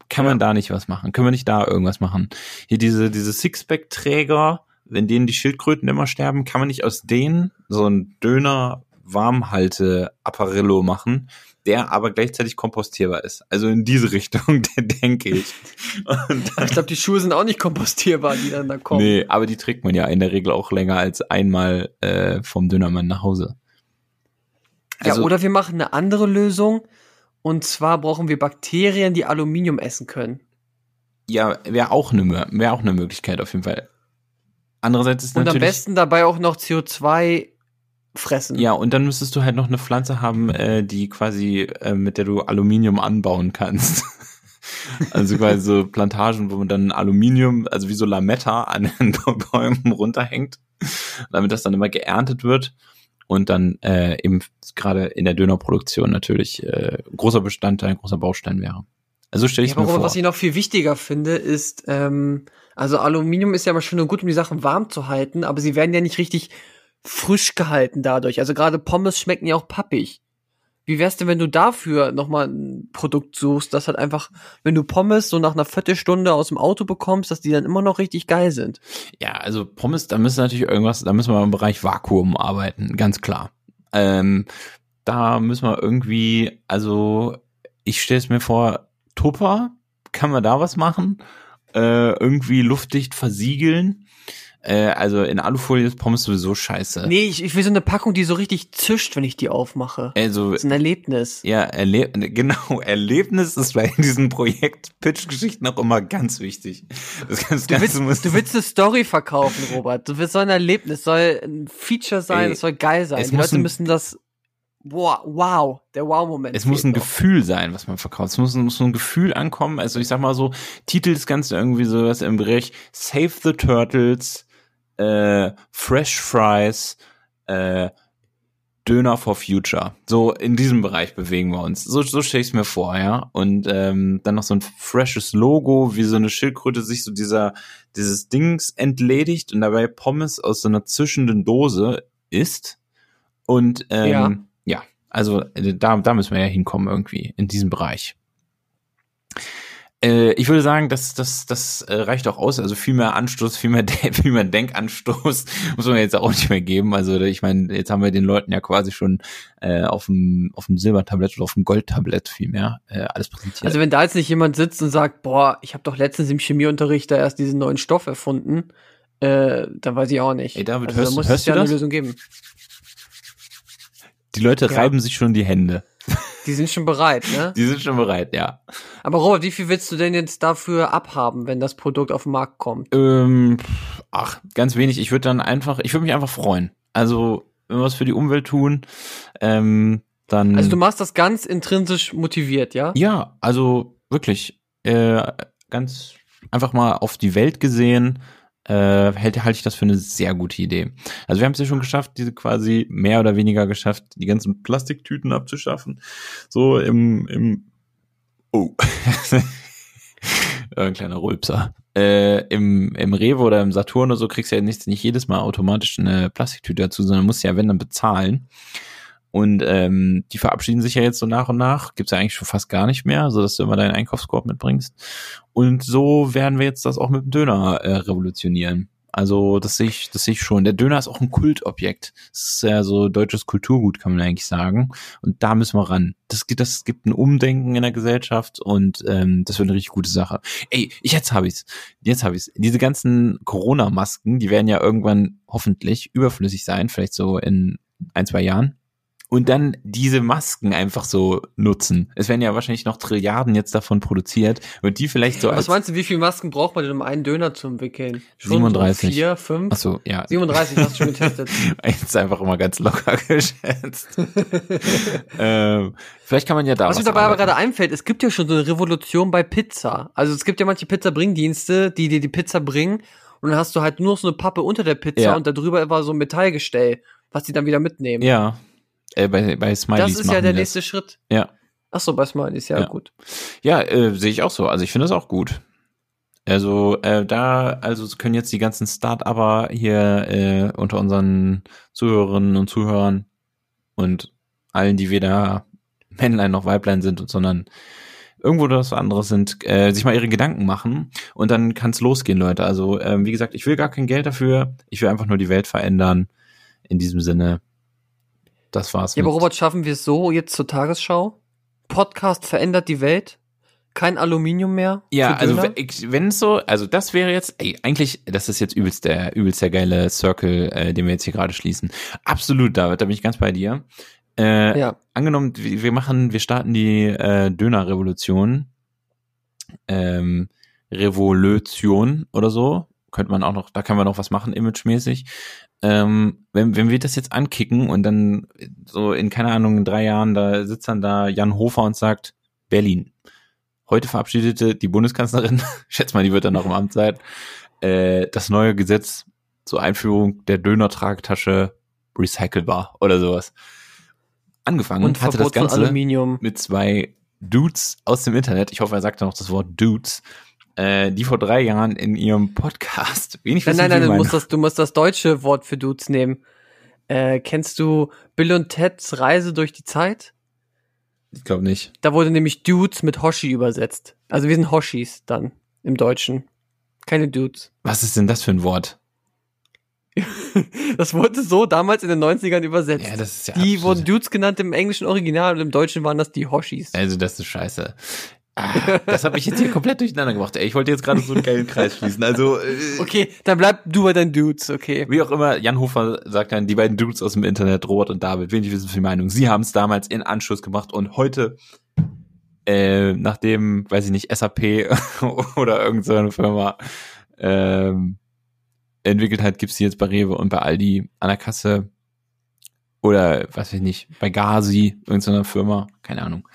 Kann man da nicht was machen? Können wir nicht da irgendwas machen? Hier diese, diese Sixpack-Träger, wenn denen die Schildkröten immer sterben, kann man nicht aus denen so ein Döner Warmhalte Apparillo machen, der aber gleichzeitig kompostierbar ist. Also in diese Richtung, denke ich. Und ich glaube, die Schuhe sind auch nicht kompostierbar, die dann da kommen. Nee, aber die trägt man ja in der Regel auch länger als einmal äh, vom Dönermann nach Hause. Also, ja, oder wir machen eine andere Lösung. Und zwar brauchen wir Bakterien, die Aluminium essen können. ja, wäre auch eine wäre auch eine Möglichkeit auf jeden Fall. Andererseits ist Und am natürlich besten dabei auch noch CO2 fressen. ja und dann müsstest du halt noch eine Pflanze haben, äh, die quasi äh, mit der du Aluminium anbauen kannst. also quasi so Plantagen, wo man dann Aluminium, also wie so Lametta an den Bäumen runterhängt, damit das dann immer geerntet wird und dann äh, eben gerade in der Dönerproduktion natürlich äh, großer Bestandteil, großer Baustein wäre. Also stelle ich Ja, mir vor. was ich noch viel wichtiger finde, ist, ähm, also Aluminium ist ja mal schön und gut, um die Sachen warm zu halten, aber sie werden ja nicht richtig frisch gehalten dadurch. Also gerade Pommes schmecken ja auch pappig. Wie wär's denn, wenn du dafür nochmal ein Produkt suchst, das halt einfach, wenn du Pommes so nach einer Viertelstunde aus dem Auto bekommst, dass die dann immer noch richtig geil sind? Ja, also Pommes, da müssen natürlich irgendwas, da müssen wir im Bereich Vakuum arbeiten, ganz klar. Ähm, da müssen wir irgendwie, also ich stelle es mir vor, Tupper, kann man da was machen? Äh, irgendwie luftdicht versiegeln. Äh, also in Alufolie ist Pommes sowieso scheiße. Nee, ich, ich will so eine Packung, die so richtig zischt, wenn ich die aufmache. Also Das ist ein Erlebnis. ja, Erleb genau, Erlebnis ist bei diesen Projekt-Pitch-Geschichten auch immer ganz wichtig. Das, das Du willst, du willst eine Story verkaufen, Robert. Du willst so ein Erlebnis, soll ein Feature sein, es soll geil sein. Die Leute müssen das. Wow, wow, der Wow-Moment. Es muss ein noch. Gefühl sein, was man verkauft. Es muss, muss so ein Gefühl ankommen. Also ich sag mal so, Titel des Ganzen irgendwie sowas im Bereich Save the Turtles, äh, Fresh Fries, äh, Döner for Future. So in diesem Bereich bewegen wir uns. So, so stelle ich es mir vor, ja. Und ähm, dann noch so ein freshes Logo, wie so eine Schildkröte sich so dieser dieses Dings entledigt und dabei Pommes aus so einer zischenden Dose isst. Und ähm, Ja. ja, also äh, da, da müssen wir ja hinkommen irgendwie in diesem Bereich. Äh, ich würde sagen, das, das, das äh, reicht auch aus. Also viel mehr Anstoß, viel mehr, De viel mehr Denkanstoß muss man jetzt auch nicht mehr geben. Also ich meine, jetzt haben wir den Leuten ja quasi schon äh, auf dem auf dem Silbertablett oder auf dem Goldtablett viel mehr äh, alles präsentiert. Also wenn da jetzt nicht jemand sitzt und sagt, boah, ich habe doch letztens im Chemieunterricht da erst diesen neuen Stoff erfunden, äh, dann weiß ich auch nicht. Ey, David, also, hörst- da muss hörst es ja eine? Lösung geben. die Leute ja. reiben sich schon die Hände. Die sind schon bereit, ne? Die sind schon bereit, ja. Aber Robert, wie viel willst du denn jetzt dafür abhaben, wenn das Produkt auf den Markt kommt? Ähm, ach, ganz wenig. Ich würde dann einfach, ich würde mich einfach freuen. Also, wenn wir was für die Umwelt tun, ähm, dann. Also du machst das ganz intrinsisch motiviert, ja? ja, also wirklich, äh, ganz einfach mal auf die Welt gesehen, äh, halte halte ich das für eine sehr gute Idee. Also wir haben es ja schon geschafft, diese quasi mehr oder weniger geschafft, die ganzen Plastiktüten abzuschaffen. So im, im Oh. Ein kleiner Rülpser. Äh, im, Im Rewe oder im Saturn oder so kriegst du ja nicht, nicht jedes Mal automatisch eine Plastiktüte dazu, sondern musst ja, wenn, dann bezahlen. Und ähm, die verabschieden sich ja jetzt so nach und nach. Gibt's ja eigentlich schon fast gar nicht mehr, so dass du immer deinen Einkaufskorb mitbringst. Und so werden wir jetzt das auch mit dem Döner äh, revolutionieren. Also das sehe ich, das sehe ich schon. Der Döner ist auch ein Kultobjekt. Das ist ja so deutsches Kulturgut, kann man eigentlich sagen. Und da müssen wir ran. Das gibt, das gibt ein Umdenken in der Gesellschaft und ähm, das wird eine richtig gute Sache. Ey, ich jetzt habe ich's. Jetzt habe ich's. Diese ganzen Corona-Masken, die werden ja irgendwann hoffentlich überflüssig sein, vielleicht so in ein, zwei Jahren und dann diese Masken einfach so nutzen. Es werden ja wahrscheinlich noch Trilliarden jetzt davon produziert und die vielleicht so Was meinst du, wie viel Masken braucht man denn, um einen Döner zu entwickeln? Schon 37. So vier, fünf? Achso, ja. 37 hast du schon getestet. Jetzt einfach immer ganz locker geschätzt. ähm, vielleicht kann man ja da Was was, mir dabei aber arbeiten. gerade einfällt, es gibt ja schon so eine Revolution bei Pizza. Also es gibt ja manche Pizzabringdienste, die dir die Pizza bringen und dann hast du halt nur noch so eine Pappe unter der Pizza Ja. und darüber war so ein Metallgestell, was die dann wieder mitnehmen. Ja. Äh, bei, bei Smileys das ist ja der die nächste Schritt. Das. Ja. Ach so, bei Smileys, ja, Ja. gut. Ja, äh, sehe ich auch so. Also ich finde das auch gut. Also äh, da, also können jetzt die ganzen Start-Upper hier äh, unter unseren Zuhörerinnen und Zuhörern und allen, die weder Männlein noch Weiblein sind, sondern irgendwo das anderes sind, äh, sich mal ihre Gedanken machen und dann kann es losgehen, Leute. Also ähm, wie gesagt, ich will gar kein Geld dafür. Ich will einfach nur die Welt verändern. In diesem Sinne, das war's. Ja, aber Robert, schaffen wir es so jetzt zur Tagesschau? Podcast verändert die Welt? Kein Aluminium mehr? Ja, also wenn es so, also das wäre jetzt, ey, eigentlich, das ist jetzt übelst der, übelst der geile Circle, äh, den wir jetzt hier gerade schließen. Absolut, David, da bin ich ganz bei dir. Äh, ja. Angenommen, wir wir machen, wir starten die äh, Döner-Revolution, ähm, Revolution oder so, könnte man auch noch, da können wir noch was machen, imagemäßig. Ähm, wenn, wenn wir das jetzt ankicken und dann so in, keine Ahnung, in drei Jahren, da sitzt dann da Jan Hofer und sagt, Berlin. Heute verabschiedete die Bundeskanzlerin, schätze mal, die wird dann noch im Amt sein, äh, das neue Gesetz zur Einführung der Döner-Tragtasche recycelbar oder sowas. Angefangen Und hatte das Verbot von Ganze Aluminium. mit zwei Dudes aus dem Internet, ich hoffe, er sagt noch das Wort Dudes, äh, die vor drei Jahren in ihrem Podcast, wenig Nein, nein, nein, du meine- musst das, du musst das deutsche Wort für Dudes nehmen. Äh, kennst du Bill und Teds Reise durch die Zeit? ich glaube nicht. Da wurde nämlich Dudes mit Hoshi übersetzt. Also wir sind Hoshis dann im Deutschen. Keine Dudes. Was ist denn das für ein Wort? Das wurde so damals in den 90ern übersetzt. Ja, das ist ja die absolut- wurden Dudes genannt im englischen Original und im Deutschen waren das die Hoshis. Also das ist scheiße. Ah, das habe ich jetzt hier komplett durcheinander gemacht. Ey, ich wollte jetzt gerade so einen geilen Kreis schließen. Also, äh, Okay, dann bleib du bei deinen Dudes, okay. wie auch immer, Jan Hofer sagt dann, die beiden Dudes aus dem Internet, Robert und David, wenig wissen für die Meinung. Sie haben es damals in Anschluss gemacht und heute, äh, nachdem, weiß ich nicht, SAP oder irgendeine so Firma ähm, entwickelt hat, gibt's die jetzt bei Rewe und bei Aldi an der Kasse oder was weiß ich nicht, bei Gazi, irgendeiner Firma, keine Ahnung.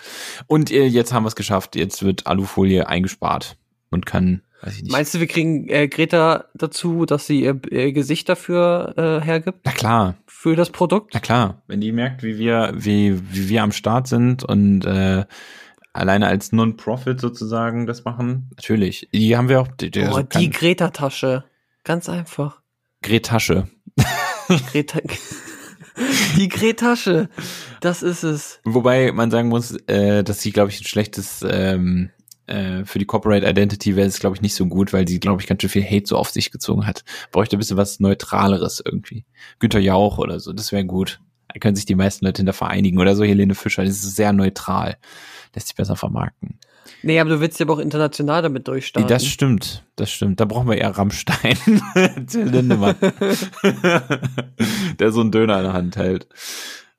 Und äh, jetzt haben wir es geschafft, jetzt wird Alufolie eingespart und kann, weiß ich nicht. Meinst du, wir kriegen äh, Greta dazu, dass sie ihr, ihr Gesicht dafür äh, hergibt? Na klar, Für das Produkt? na klar, wenn die merkt, wie wir, wie, wie wir am Start sind und äh, alleine als Non-Profit sozusagen das machen, natürlich. Die haben wir auch, die, die, Oh, die Greta-Tasche. Ganz einfach. Gretasche. Greta die Greta-Tasche. Das ist es. Wobei man sagen muss, äh, dass sie, glaube ich, ein schlechtes ähm, äh, für die Corporate Identity wäre es, glaube ich, nicht so gut, weil sie, glaube ich, ganz schön viel Hate so auf sich gezogen hat. Bräuchte ein bisschen was Neutraleres irgendwie. Günter Jauch oder so, das wäre gut. Da können sich die meisten Leute hinter vereinigen. Oder so Helene Fischer, das ist sehr neutral. Lässt sich besser vermarkten. Nee, aber du willst ja auch international damit durchstarten. Das stimmt, das stimmt. Da brauchen wir eher Rammstein. Till Lindemann. Der so einen Döner in der Hand hält.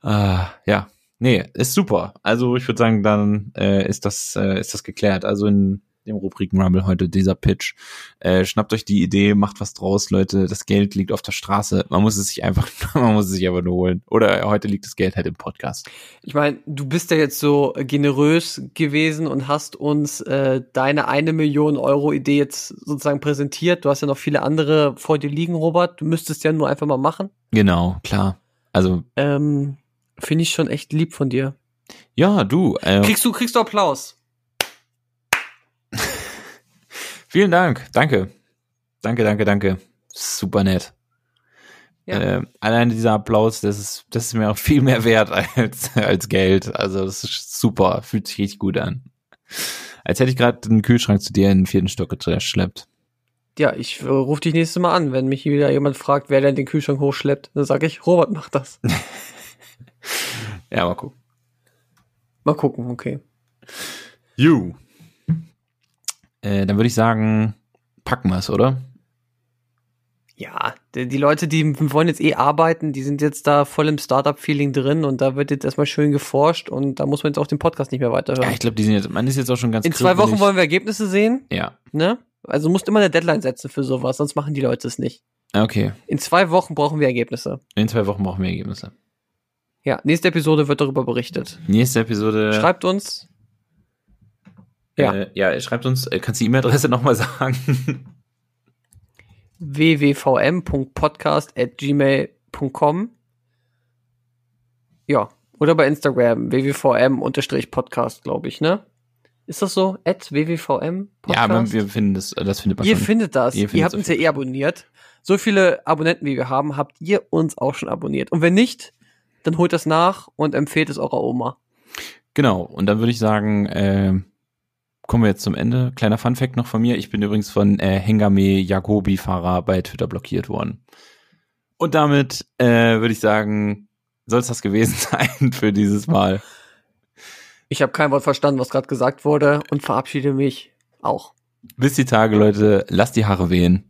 Ah, ja. Nee, ist super. Also ich würde sagen, dann äh, ist das äh, ist das geklärt. Also in dem Rubriken Rumble heute dieser Pitch. Äh, schnappt euch die Idee, macht was draus, Leute. Das Geld liegt auf der Straße. Man muss es sich einfach, man muss es sich einfach nur holen. Oder heute liegt das Geld halt im Podcast. Ich meine, du bist ja jetzt so generös gewesen und hast uns äh, deine eine Million Euro Idee jetzt sozusagen präsentiert. Du hast ja noch viele andere vor dir liegen, Robert. Du müsstest ja nur einfach mal machen. Genau, klar. Also Ähm, Finde ich schon echt lieb von dir. ja, du. Äh, Kriegst du, kriegst du Applaus? Vielen Dank. Danke. Danke, danke, danke. Super nett. Ja. Äh, alleine dieser Applaus, das ist, das ist mir auch viel mehr wert als, als Geld. Also das ist super. Fühlt sich richtig gut an. Als hätte ich gerade den Kühlschrank zu dir in den vierten Stock geschleppt. Ja, ich äh, rufe dich nächstes Mal an, wenn mich wieder jemand fragt, wer denn den Kühlschrank hochschleppt. Dann sage ich, Robert macht das. Ja, mal gucken. Mal gucken, okay. You. Äh, dann würde ich sagen, packen wir es, oder? Ja, die, die Leute, die wollen jetzt eh arbeiten, die sind jetzt da voll im Startup-Feeling drin und da wird jetzt erstmal schön geforscht und da muss man jetzt auch den Podcast nicht mehr Ja, weiterhören. ich glaube, die sind jetzt, man ist jetzt auch schon ganz In zwei Wochen kribbelig. wollen wir Ergebnisse sehen, Ja. ne? Also du musst immer eine Deadline setzen für sowas, sonst machen die Leute es nicht. Okay. In zwei Wochen brauchen wir Ergebnisse. In zwei Wochen brauchen wir Ergebnisse. Ja, nächste Episode wird darüber berichtet. Nächste Episode. Schreibt uns. Ja. Äh, ja, schreibt uns, äh, kannst du die E-Mail-Adresse nochmal sagen? wwvm.podcast.gmail.com Ja, oder bei Instagram wwvm-podcast, glaube ich, ne? Ist das so? At wwvm ja, aber wir finden das, das findet man Ihr schon. findet das. Ihr Ihr, habt uns ja eh abonniert. So viele Abonnenten, wie wir haben, habt ihr uns auch schon abonniert. Und wenn nicht, dann holt das nach und empfehlt es eurer Oma. Genau, und dann würde ich sagen, äh, kommen wir jetzt zum Ende. Kleiner Funfact noch von mir. Ich bin übrigens von äh, Hengame Jacobi-Fahrer bei Twitter blockiert worden. Und damit äh, würde ich sagen, soll es das gewesen sein für dieses Mal. Ich habe kein Wort verstanden, was gerade gesagt wurde und verabschiede mich auch. Bis die Tage, Leute. Lasst die Haare wehen.